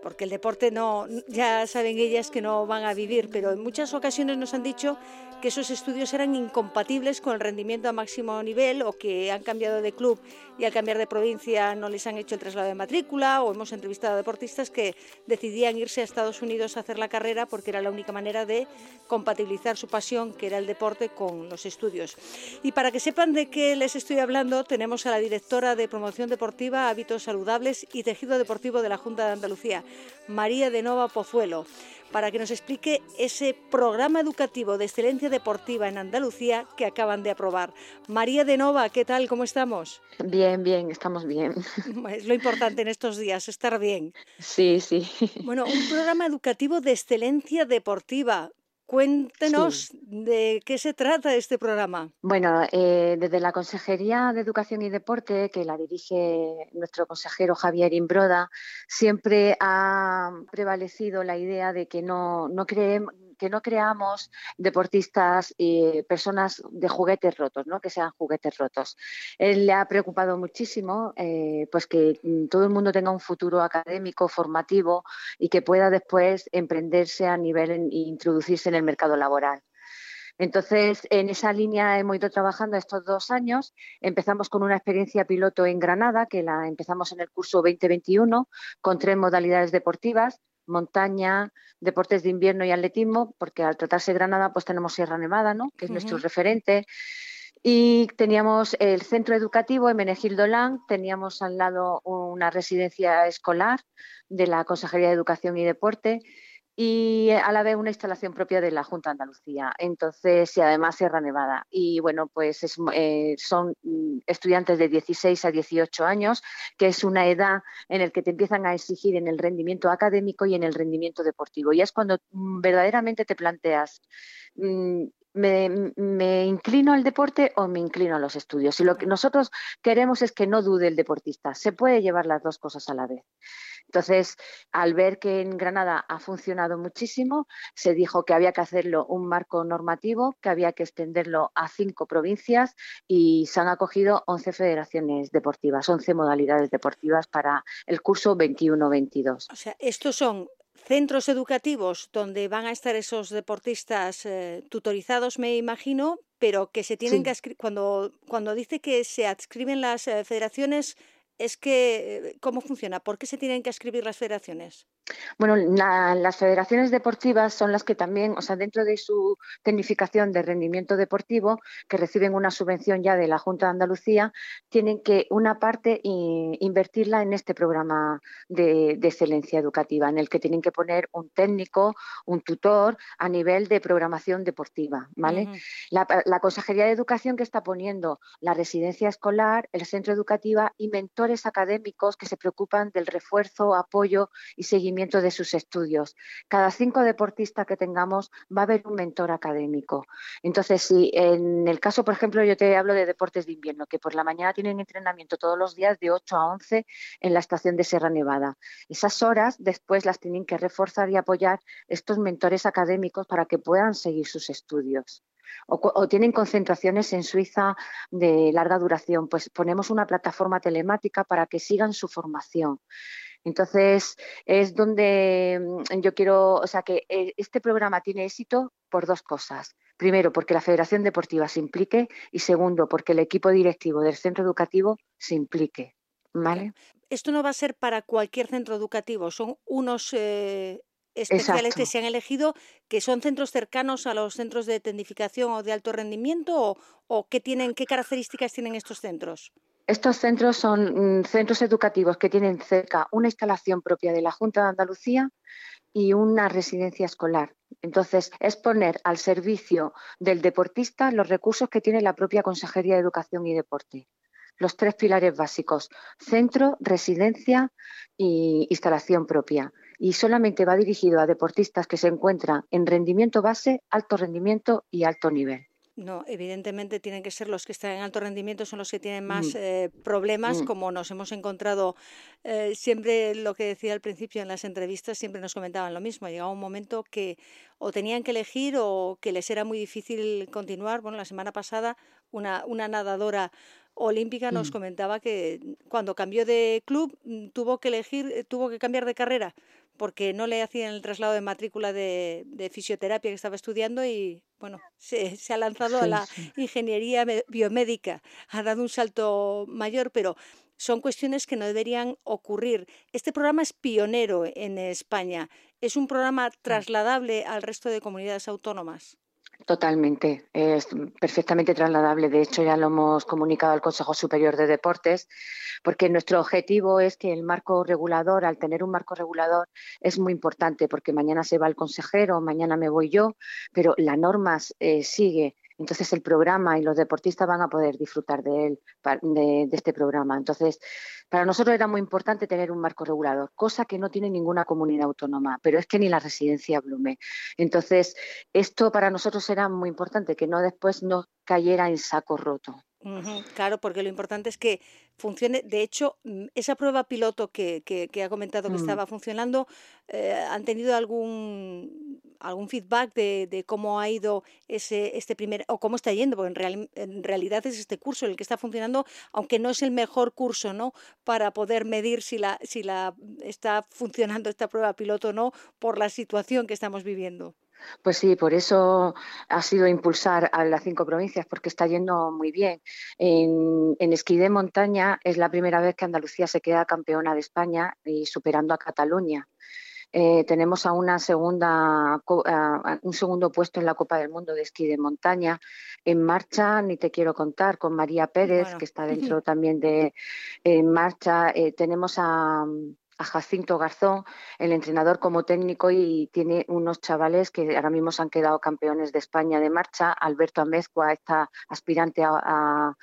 porque el deporte no, ya saben ellas que no van a vivir, pero en muchas ocasiones nos han dicho que esos estudios eran incompatibles con el rendimiento a máximo nivel o que han cambiado de club y al cambiar de provincia no les han hecho el traslado de matrícula o hemos entrevistado a deportistas que decidían irse a Estados Unidos a hacer la carrera porque era la única manera de compatibilizar su pasión, que era el deporte, con los estudios. Y para que sepan de qué les estoy hablando, tenemos a la directora de Promoción Deportiva, Hábitos Saludables y Tejido Deportivo de la Junta de Andalucía. María de Nova Pozuelo, para que nos explique ese programa educativo de excelencia deportiva en Andalucía que acaban de aprobar. María de Nova, ¿qué tal? ¿Cómo estamos? Bien, bien, estamos bien. Es lo importante en estos días, estar bien. Sí, sí. Bueno, un programa educativo de excelencia deportiva. Cuéntenos de qué se trata este programa. Bueno, eh, desde la Consejería de Educación y Deporte, que la dirige nuestro consejero Javier Imbroda, siempre ha prevalecido la idea de que no, no, creemos, que no creamos deportistas y personas de juguetes rotos, ¿no? que sean juguetes rotos. Él le ha preocupado muchísimo eh, pues que todo el mundo tenga un futuro académico, formativo y que pueda después emprenderse a nivel e introducirse en el mercado laboral. Entonces, en esa línea hemos ido trabajando estos dos años. Empezamos con una experiencia piloto en Granada, que la empezamos en el curso 2021, con tres modalidades deportivas, montaña, deportes de invierno y atletismo, porque al tratarse de Granada, pues tenemos Sierra Nevada, ¿no? que es nuestro referente. Y teníamos el centro educativo en Menegildo Lang, teníamos al lado una residencia escolar de la Consejería de Educación y Deporte y a la vez una instalación propia de la Junta de Andalucía. Entonces, y además Sierra Nevada. Y bueno, pues eh, son mm, estudiantes de 16 a 18 años, que es una edad en la que te empiezan a exigir en el rendimiento académico y en el rendimiento deportivo. Y es cuando mm, verdaderamente te planteas, mm, me, inclino al deporte o me inclino a los estudios. Y lo que nosotros queremos es que no dude el deportista. Se puede llevar las dos cosas a la vez. Entonces, al ver que en Granada ha funcionado muchísimo, se dijo que había que hacerlo un marco normativo, que había que extenderlo a cinco provincias y se han acogido 11 federaciones deportivas, 11 modalidades deportivas para el curso 21-22. O sea, estos son centros educativos donde van a estar esos deportistas eh, tutorizados, me imagino, pero que se tienen que cuando cuando dice que se adscriben las eh, federaciones es que, eh, ¿cómo funciona? ¿Por qué se tienen que escribir las federaciones? Bueno, las federaciones deportivas son las que también, o sea, dentro de su tecnificación de rendimiento deportivo, que reciben una subvención ya de la Junta de Andalucía, tienen que una parte invertirla en este programa de, excelencia educativa, en el que tienen que poner un técnico, un tutor a nivel de programación deportiva, ¿vale? la, la, Consejería de Educación que está poniendo la residencia escolar, el centro educativo y mentores académicos que se preocupan del refuerzo, apoyo y seguimiento de sus estudios. Cada cinco deportistas que tengamos va a haber un mentor académico. Entonces, si en el caso, por ejemplo, yo te hablo de deportes de invierno, que por la mañana tienen entrenamiento todos los días de 8 a 11 en la estación de Sierra Nevada. Esas horas después las tienen que reforzar y apoyar estos mentores académicos para que puedan seguir sus estudios. O, o, tienen concentraciones en Suiza de larga duración, pues ponemos una plataforma telemática para que sigan su formación. Entonces, es donde mm, yo quiero, o sea, que eh, este programa tiene éxito por dos cosas. Primero, porque la Federación Deportiva se implique y segundo, porque el equipo directivo del centro educativo se implique. ¿Vale? Esto no va a ser para cualquier centro educativo, son unos eh, especiales que se han elegido que son centros cercanos a los centros de tecnificación o de alto rendimiento o, o qué tienen qué características tienen estos centros. Estos centros son mm, centros educativos que tienen cerca una instalación propia de la Junta de Andalucía y una residencia escolar. Entonces, es poner al servicio del deportista los recursos que tiene la propia Consejería de Educación y Deporte. Los tres pilares básicos, centro, residencia e instalación propia. Y solamente va dirigido a deportistas que se encuentran en rendimiento base, alto rendimiento y alto nivel. No, evidentemente tienen que ser los que están en alto rendimiento, son los que tienen más mm. eh, problemas, mm. como nos hemos encontrado eh, siempre, lo que decía al principio en las entrevistas, siempre nos comentaban lo mismo. Llegaba un momento que o tenían que elegir o que les era muy difícil continuar. Bueno, la semana pasada una, una nadadora olímpica nos mm. comentaba que cuando cambió de club tuvo que elegir, tuvo que cambiar de carrera porque no le hacían el traslado de matrícula de, fisioterapia que estaba estudiando y bueno, se, ha lanzado a la ingeniería biomédica, ha dado un salto mayor, pero son cuestiones que no deberían ocurrir. Este programa es pionero en España. ¿Es un programa mm. trasladable al resto de comunidades autónomas? Totalmente, es perfectamente trasladable. De hecho, ya lo hemos comunicado al Consejo Superior de Deportes, porque nuestro objetivo es que el marco regulador, al tener un marco regulador, es muy importante, porque mañana se va el consejero, mañana me voy yo, pero la norma eh, sigue entonces el programa y los deportistas van a poder disfrutar de él, de, este programa. Entonces, para nosotros era muy importante tener un marco regulador, cosa que no tiene ninguna comunidad autónoma, pero es que ni la residencia Blume. Entonces, esto para nosotros era muy importante, que no después no cayera en saco roto. Claro, porque lo importante es que funcione. De hecho, mm, esa prueba piloto que, ha comentado que mm. estaba funcionando, eh, ¿han tenido algún algún feedback de, cómo ha ido ese este primer o cómo está yendo? Porque en, en realidad es este curso el que está funcionando, aunque no es el mejor curso, ¿no? Para poder medir si la si la está funcionando esta prueba piloto o no por la situación que estamos viviendo. Pues sí, por eso ha sido impulsar a las cinco provincias, porque está yendo muy bien. En, esquí de montaña es la primera vez que Andalucía se queda campeona de España y superando a Cataluña. Eh, tenemos a una segunda, un segundo puesto en la Copa del Mundo de esquí de montaña. En marcha, ni te quiero contar, con María Pérez, que está dentro también de en marcha. Eh, tenemos a, a Jacinto Garzón, el entrenador como técnico y tiene unos chavales que ahora mismo se han quedado campeones de España de marcha. Alberto Amezcua está aspirante a,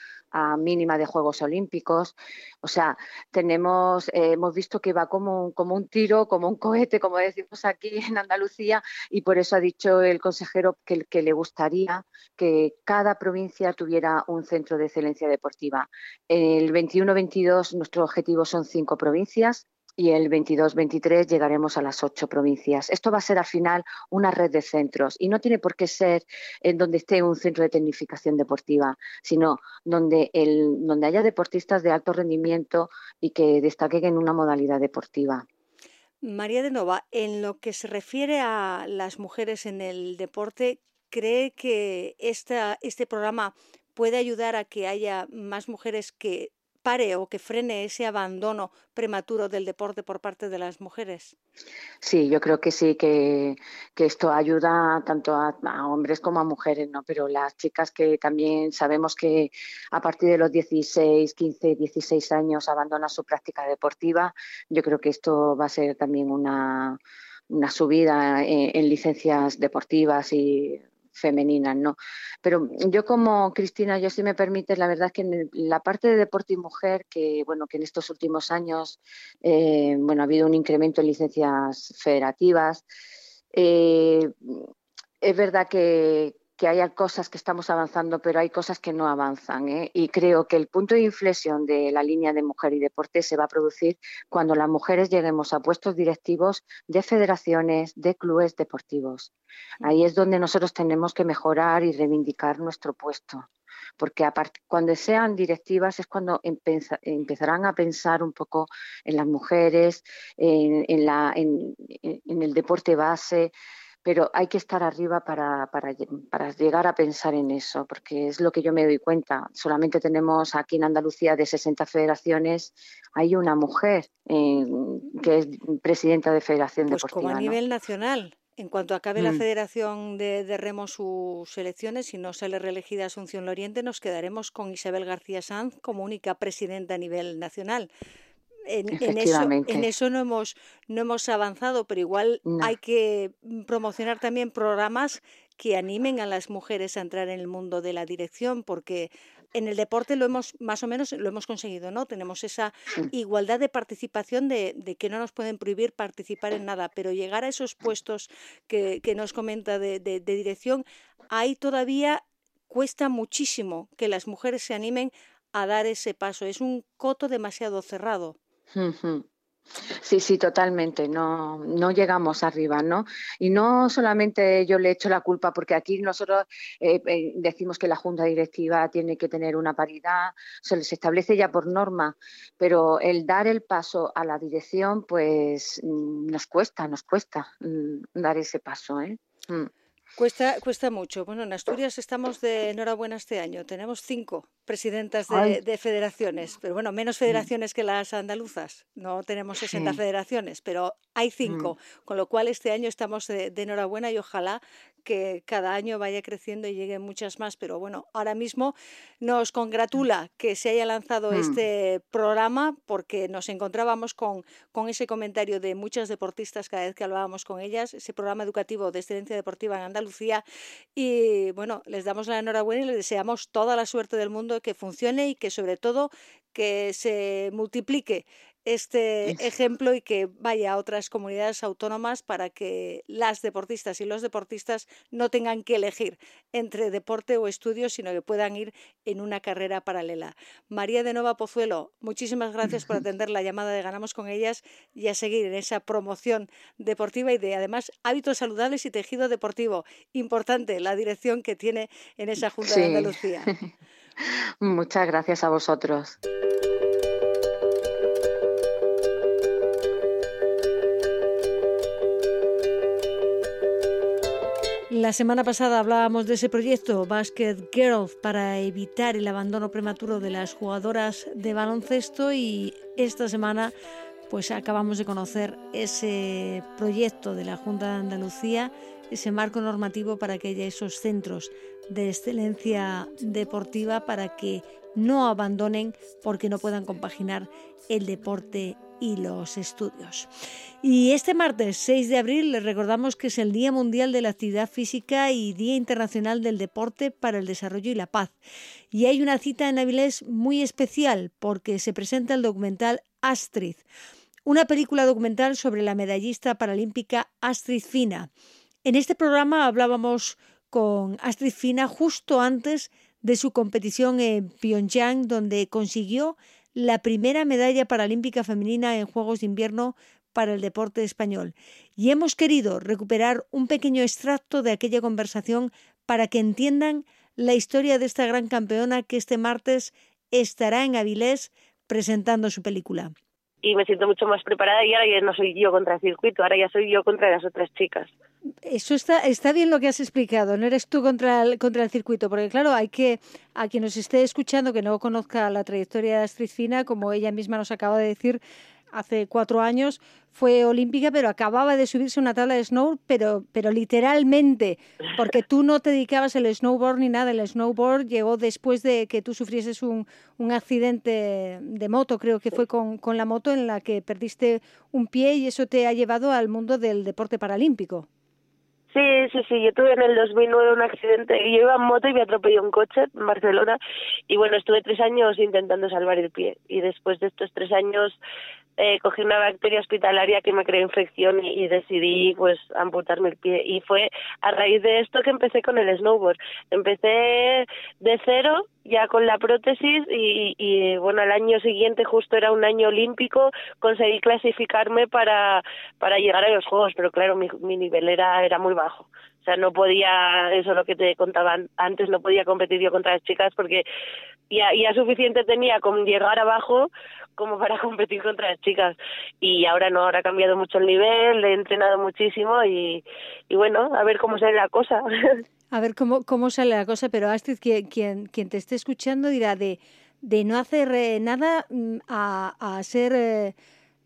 mínima de Juegos Olímpicos. O sea, tenemos, eh, hemos visto que va como, como un tiro, como un cohete, como decimos aquí en Andalucía, y por eso ha dicho el consejero que, que le gustaría que cada provincia tuviera un centro de excelencia deportiva. El 21-22 nuestro objetivo son cinco provincias y el 22-23 llegaremos a las ocho provincias. Esto va a ser al final una red de centros y no tiene por qué ser en donde esté un centro de tecnificación deportiva, sino donde, el, donde haya deportistas de alto rendimiento y que destaquen en una modalidad deportiva. María de Nova, en lo que se refiere a las mujeres en el deporte, ¿cree que esta, este programa puede ayudar a que haya más mujeres que pare o que frene ese abandono prematuro del deporte por parte de las mujeres? Sí, yo creo que sí, que, esto ayuda tanto a, hombres como a mujeres, ¿no? Pero las chicas que también sabemos que a partir de los 16, 15, 16 años abandonan su práctica deportiva, yo creo que esto va a ser también una, una subida en licencias deportivas y femeninas, ¿no? Pero yo como Cristina, yo si me permite, la verdad es que en la parte de deporte y mujer, que bueno, que en estos últimos años, eh, bueno, ha habido un incremento en licencias federativas. Eh, es verdad que, que hay cosas que estamos avanzando, pero hay cosas que no avanzan. ¿eh? Y creo que el punto de inflexión de la línea de mujer y deporte se va a producir cuando las mujeres lleguemos a puestos directivos de federaciones, de clubes deportivos. Ahí es donde nosotros tenemos que mejorar y reivindicar nuestro puesto. Porque cuando sean directivas es cuando empezarán a pensar un poco en las mujeres, en el deporte base, pero hay que estar arriba para, para, para, llegar a pensar en eso, porque es lo que yo me doy cuenta. Solamente tenemos aquí en Andalucía de 60 federaciones, hay una mujer eh, que es presidenta de Federación pues Deportiva. Como a nivel nacional. En cuanto acabe la mm. Federación de, de, Remo sus elecciones y no sale reelegida Asunción Loriente, nos quedaremos con Isabel García Sanz como única presidenta a nivel nacional en, eso, no hemos, no hemos avanzado, pero igual hay que mm, promocionar también programas que animen a las mujeres a entrar en el mundo de la dirección, porque en el deporte lo hemos más o menos lo hemos conseguido, ¿no? Tenemos esa igualdad de participación de, que no nos pueden prohibir participar en nada, pero llegar a esos puestos que, nos comenta de, de dirección, ahí todavía cuesta muchísimo que las mujeres se animen a dar ese paso. Es un coto demasiado cerrado. Sí, sí, totalmente. No, no llegamos arriba, ¿no? Y no solamente yo le echo la culpa, porque aquí nosotros eh, eh, decimos que la junta directiva tiene que tener una paridad, se les establece ya por norma, pero el dar el paso a la dirección, pues mm, nos cuesta, nos cuesta mm, dar ese paso, ¿eh? Mm. Cuesta, cuesta mucho. Bueno, en Asturias estamos de enhorabuena este año. Tenemos cinco presidentas de, federaciones, pero bueno, menos mm. federaciones que las andaluzas. No tenemos 60 federaciones, pero hay cinco, mm. con lo cual este año estamos de, enhorabuena y ojalá que cada año vaya creciendo y lleguen muchas más, pero bueno, ahora mismo nos congratula que se haya lanzado mm. este programa porque nos encontrábamos con, con ese comentario de muchas deportistas cada vez que hablábamos con ellas, ese programa educativo de excelencia deportiva en Andalucía y bueno, les damos la enhorabuena y les deseamos toda la suerte del mundo que funcione y que sobre todo que se multiplique este ejemplo y que vaya a otras comunidades autónomas para que las deportistas y los deportistas no tengan que elegir entre deporte o estudios, sino que puedan ir en una carrera paralela. María de Nova Pozuelo, muchísimas gracias por atender la llamada de Ganamos con ellas y a seguir en esa promoción deportiva y de además hábitos saludables y tejido deportivo. Importante la dirección que tiene en esa Junta de Andalucía. Muchas gracias a vosotros. La semana pasada hablábamos de ese proyecto Basket Girls para evitar el abandono prematuro de las jugadoras de baloncesto y esta semana pues acabamos de conocer ese proyecto de la Junta de Andalucía, ese marco normativo para que haya esos centros de excelencia deportiva para que no abandonen porque no puedan compaginar el deporte y los estudios. Y este martes 6 de abril les recordamos que es el Día Mundial de la Actividad Física y Día Internacional del Deporte para el Desarrollo y la Paz. Y hay una cita en Avilés muy especial porque se presenta el documental Astrid, una película documental sobre la medallista paralímpica Astrid Fina. En este programa hablábamos con Astrid Fina justo antes de su competición en Pyongyang, donde consiguió la primera medalla paralímpica femenina en Juegos de Invierno para el deporte español. Y hemos querido recuperar un pequeño extracto de aquella conversación para que entiendan la historia de esta gran campeona que este martes estará en Avilés presentando su película. Y me siento mucho más preparada y ahora ya no soy yo contra el circuito, ahora ya soy yo contra las otras chicas. Eso está, está bien lo que has explicado, no eres tú contra el, contra el circuito, porque claro, hay que, a quien nos esté escuchando que no conozca la trayectoria de Astrid Fina, como ella misma nos acaba de decir, hace cuatro años fue olímpica, pero acababa de subirse una tabla de snow, pero, pero literalmente, porque tú no te dedicabas al snowboard ni nada, el snowboard llegó después de que tú sufrieses un, un accidente de moto, creo que fue con, con la moto en la que perdiste un pie y eso te ha llevado al mundo del deporte paralímpico. Sí, sí, sí, yo tuve en el 2009 un accidente, yo iba en moto y me atropelló un coche en Barcelona y bueno, estuve tres años intentando salvar el pie. Y después de estos tres años eh, cogí una bacteria hospitalaria que me creó infección y, decidí pues amputarme el pie y fue a raíz de esto que empecé con el snowboard. Empecé de cero ya con la prótesis y, y bueno al año siguiente justo era un año olímpico conseguí clasificarme para para llegar a los juegos pero claro mi, mi nivel era era muy bajo sea, no podía, eso es lo que te contaban antes, no podía competir yo contra las chicas porque ya, suficiente tenía con llegar abajo como para competir contra las chicas. Y ahora no, ahora ha cambiado mucho el nivel, he entrenado muchísimo y, y bueno, a ver cómo sale la cosa. A ver cómo, cómo sale la cosa, pero Astrid, quien, quien, quien te esté escuchando dirá de, de no hacer eh, nada mm, a, a ser...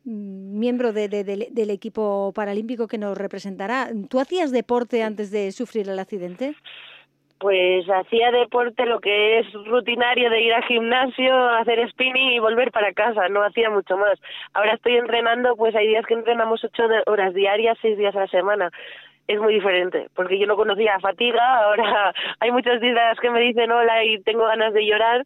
Mm, miembro de, del equipo paralímpico que nos representará. ¿Tú hacías deporte antes de sufrir el accidente? Pues hacía deporte lo que es rutinario de ir al gimnasio, hacer spinning y volver para casa, no hacía mucho más. Ahora estoy entrenando, pues hay días que entrenamos ocho horas diarias, seis días a la semana es muy diferente, porque yo no conocía fatiga, ahora hay muchos días que me dicen hola y tengo ganas de llorar,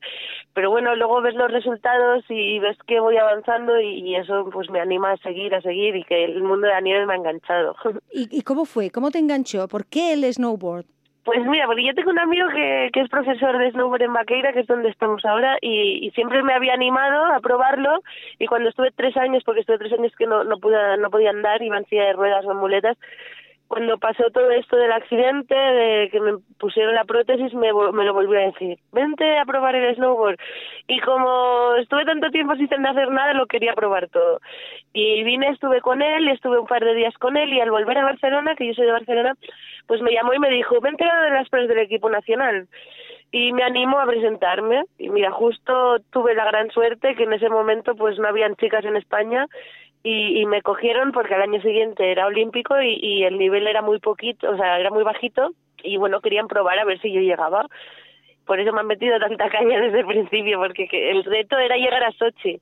pero bueno, luego ves los resultados y ves que voy avanzando y, eso pues me anima a seguir, a seguir y que el mundo de la nieve me ha enganchado. ¿Y, cómo fue? ¿Cómo te enganchó? ¿Por qué el snowboard? Pues mira, porque yo tengo un amigo que, que es profesor de snowboard en Vaqueira, que es donde estamos ahora, y, y, siempre me había animado a probarlo. Y cuando estuve tres años, porque estuve tres años que no, no, pude, no podía andar, iba en silla de ruedas o en muletas, cuando pasó todo esto del accidente, de que me pusieron la prótesis, me, me lo volvió a decir, vente a probar el snowboard. Y como estuve tanto tiempo sin hacer nada, lo quería probar todo. Y vine, estuve con él, estuve un par de días con él, y al volver a Barcelona, que yo soy de Barcelona, pues me llamó y me dijo, vente a de las pruebas del equipo nacional. Y me animó a presentarme. Y mira, justo tuve la gran suerte que en ese momento pues no habían chicas en España y, me cogieron porque al año siguiente era olímpico y, el nivel era muy poquito, o sea, era muy bajito y bueno, querían probar a ver si yo llegaba. Por eso me han metido tanta caña desde el principio, porque el reto era llegar a Sochi.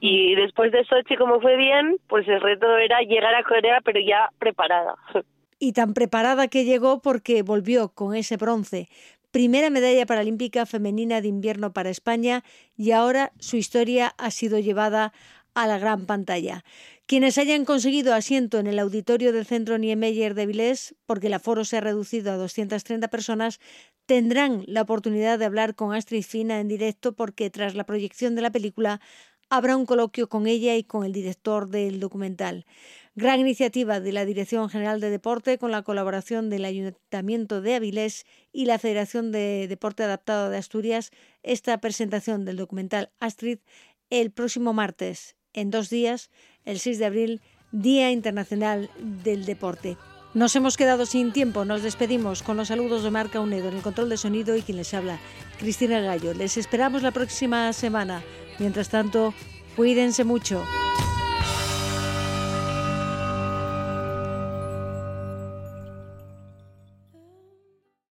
Y después de Sochi, como fue bien, pues el reto era llegar a Corea, pero ya preparada. Y tan preparada que llegó porque volvió con ese bronce. Primera medalla paralímpica femenina de invierno para España y ahora su historia ha sido llevada a la gran pantalla. Quienes hayan conseguido asiento en el auditorio del Centro Niemeyer de Vilés, porque el aforo se ha reducido a 230 personas, tendrán la oportunidad de hablar con Astrid Fina en directo porque tras la proyección de la película habrá un coloquio con ella y con el director del documental. Gran iniciativa de la Dirección General de Deporte con la colaboración del Ayuntamiento de Avilés y la Federación de Deporte Adaptado de Asturias, esta presentación del documental Astrid el próximo martes, en dos días, el 6 de abril, Día Internacional del Deporte. Nos hemos quedado sin tiempo, nos despedimos con los saludos de Marca Unedo en el control de sonido y quien les habla, Cristina Gallo. Les esperamos la próxima semana. Mientras tanto, cuídense mucho.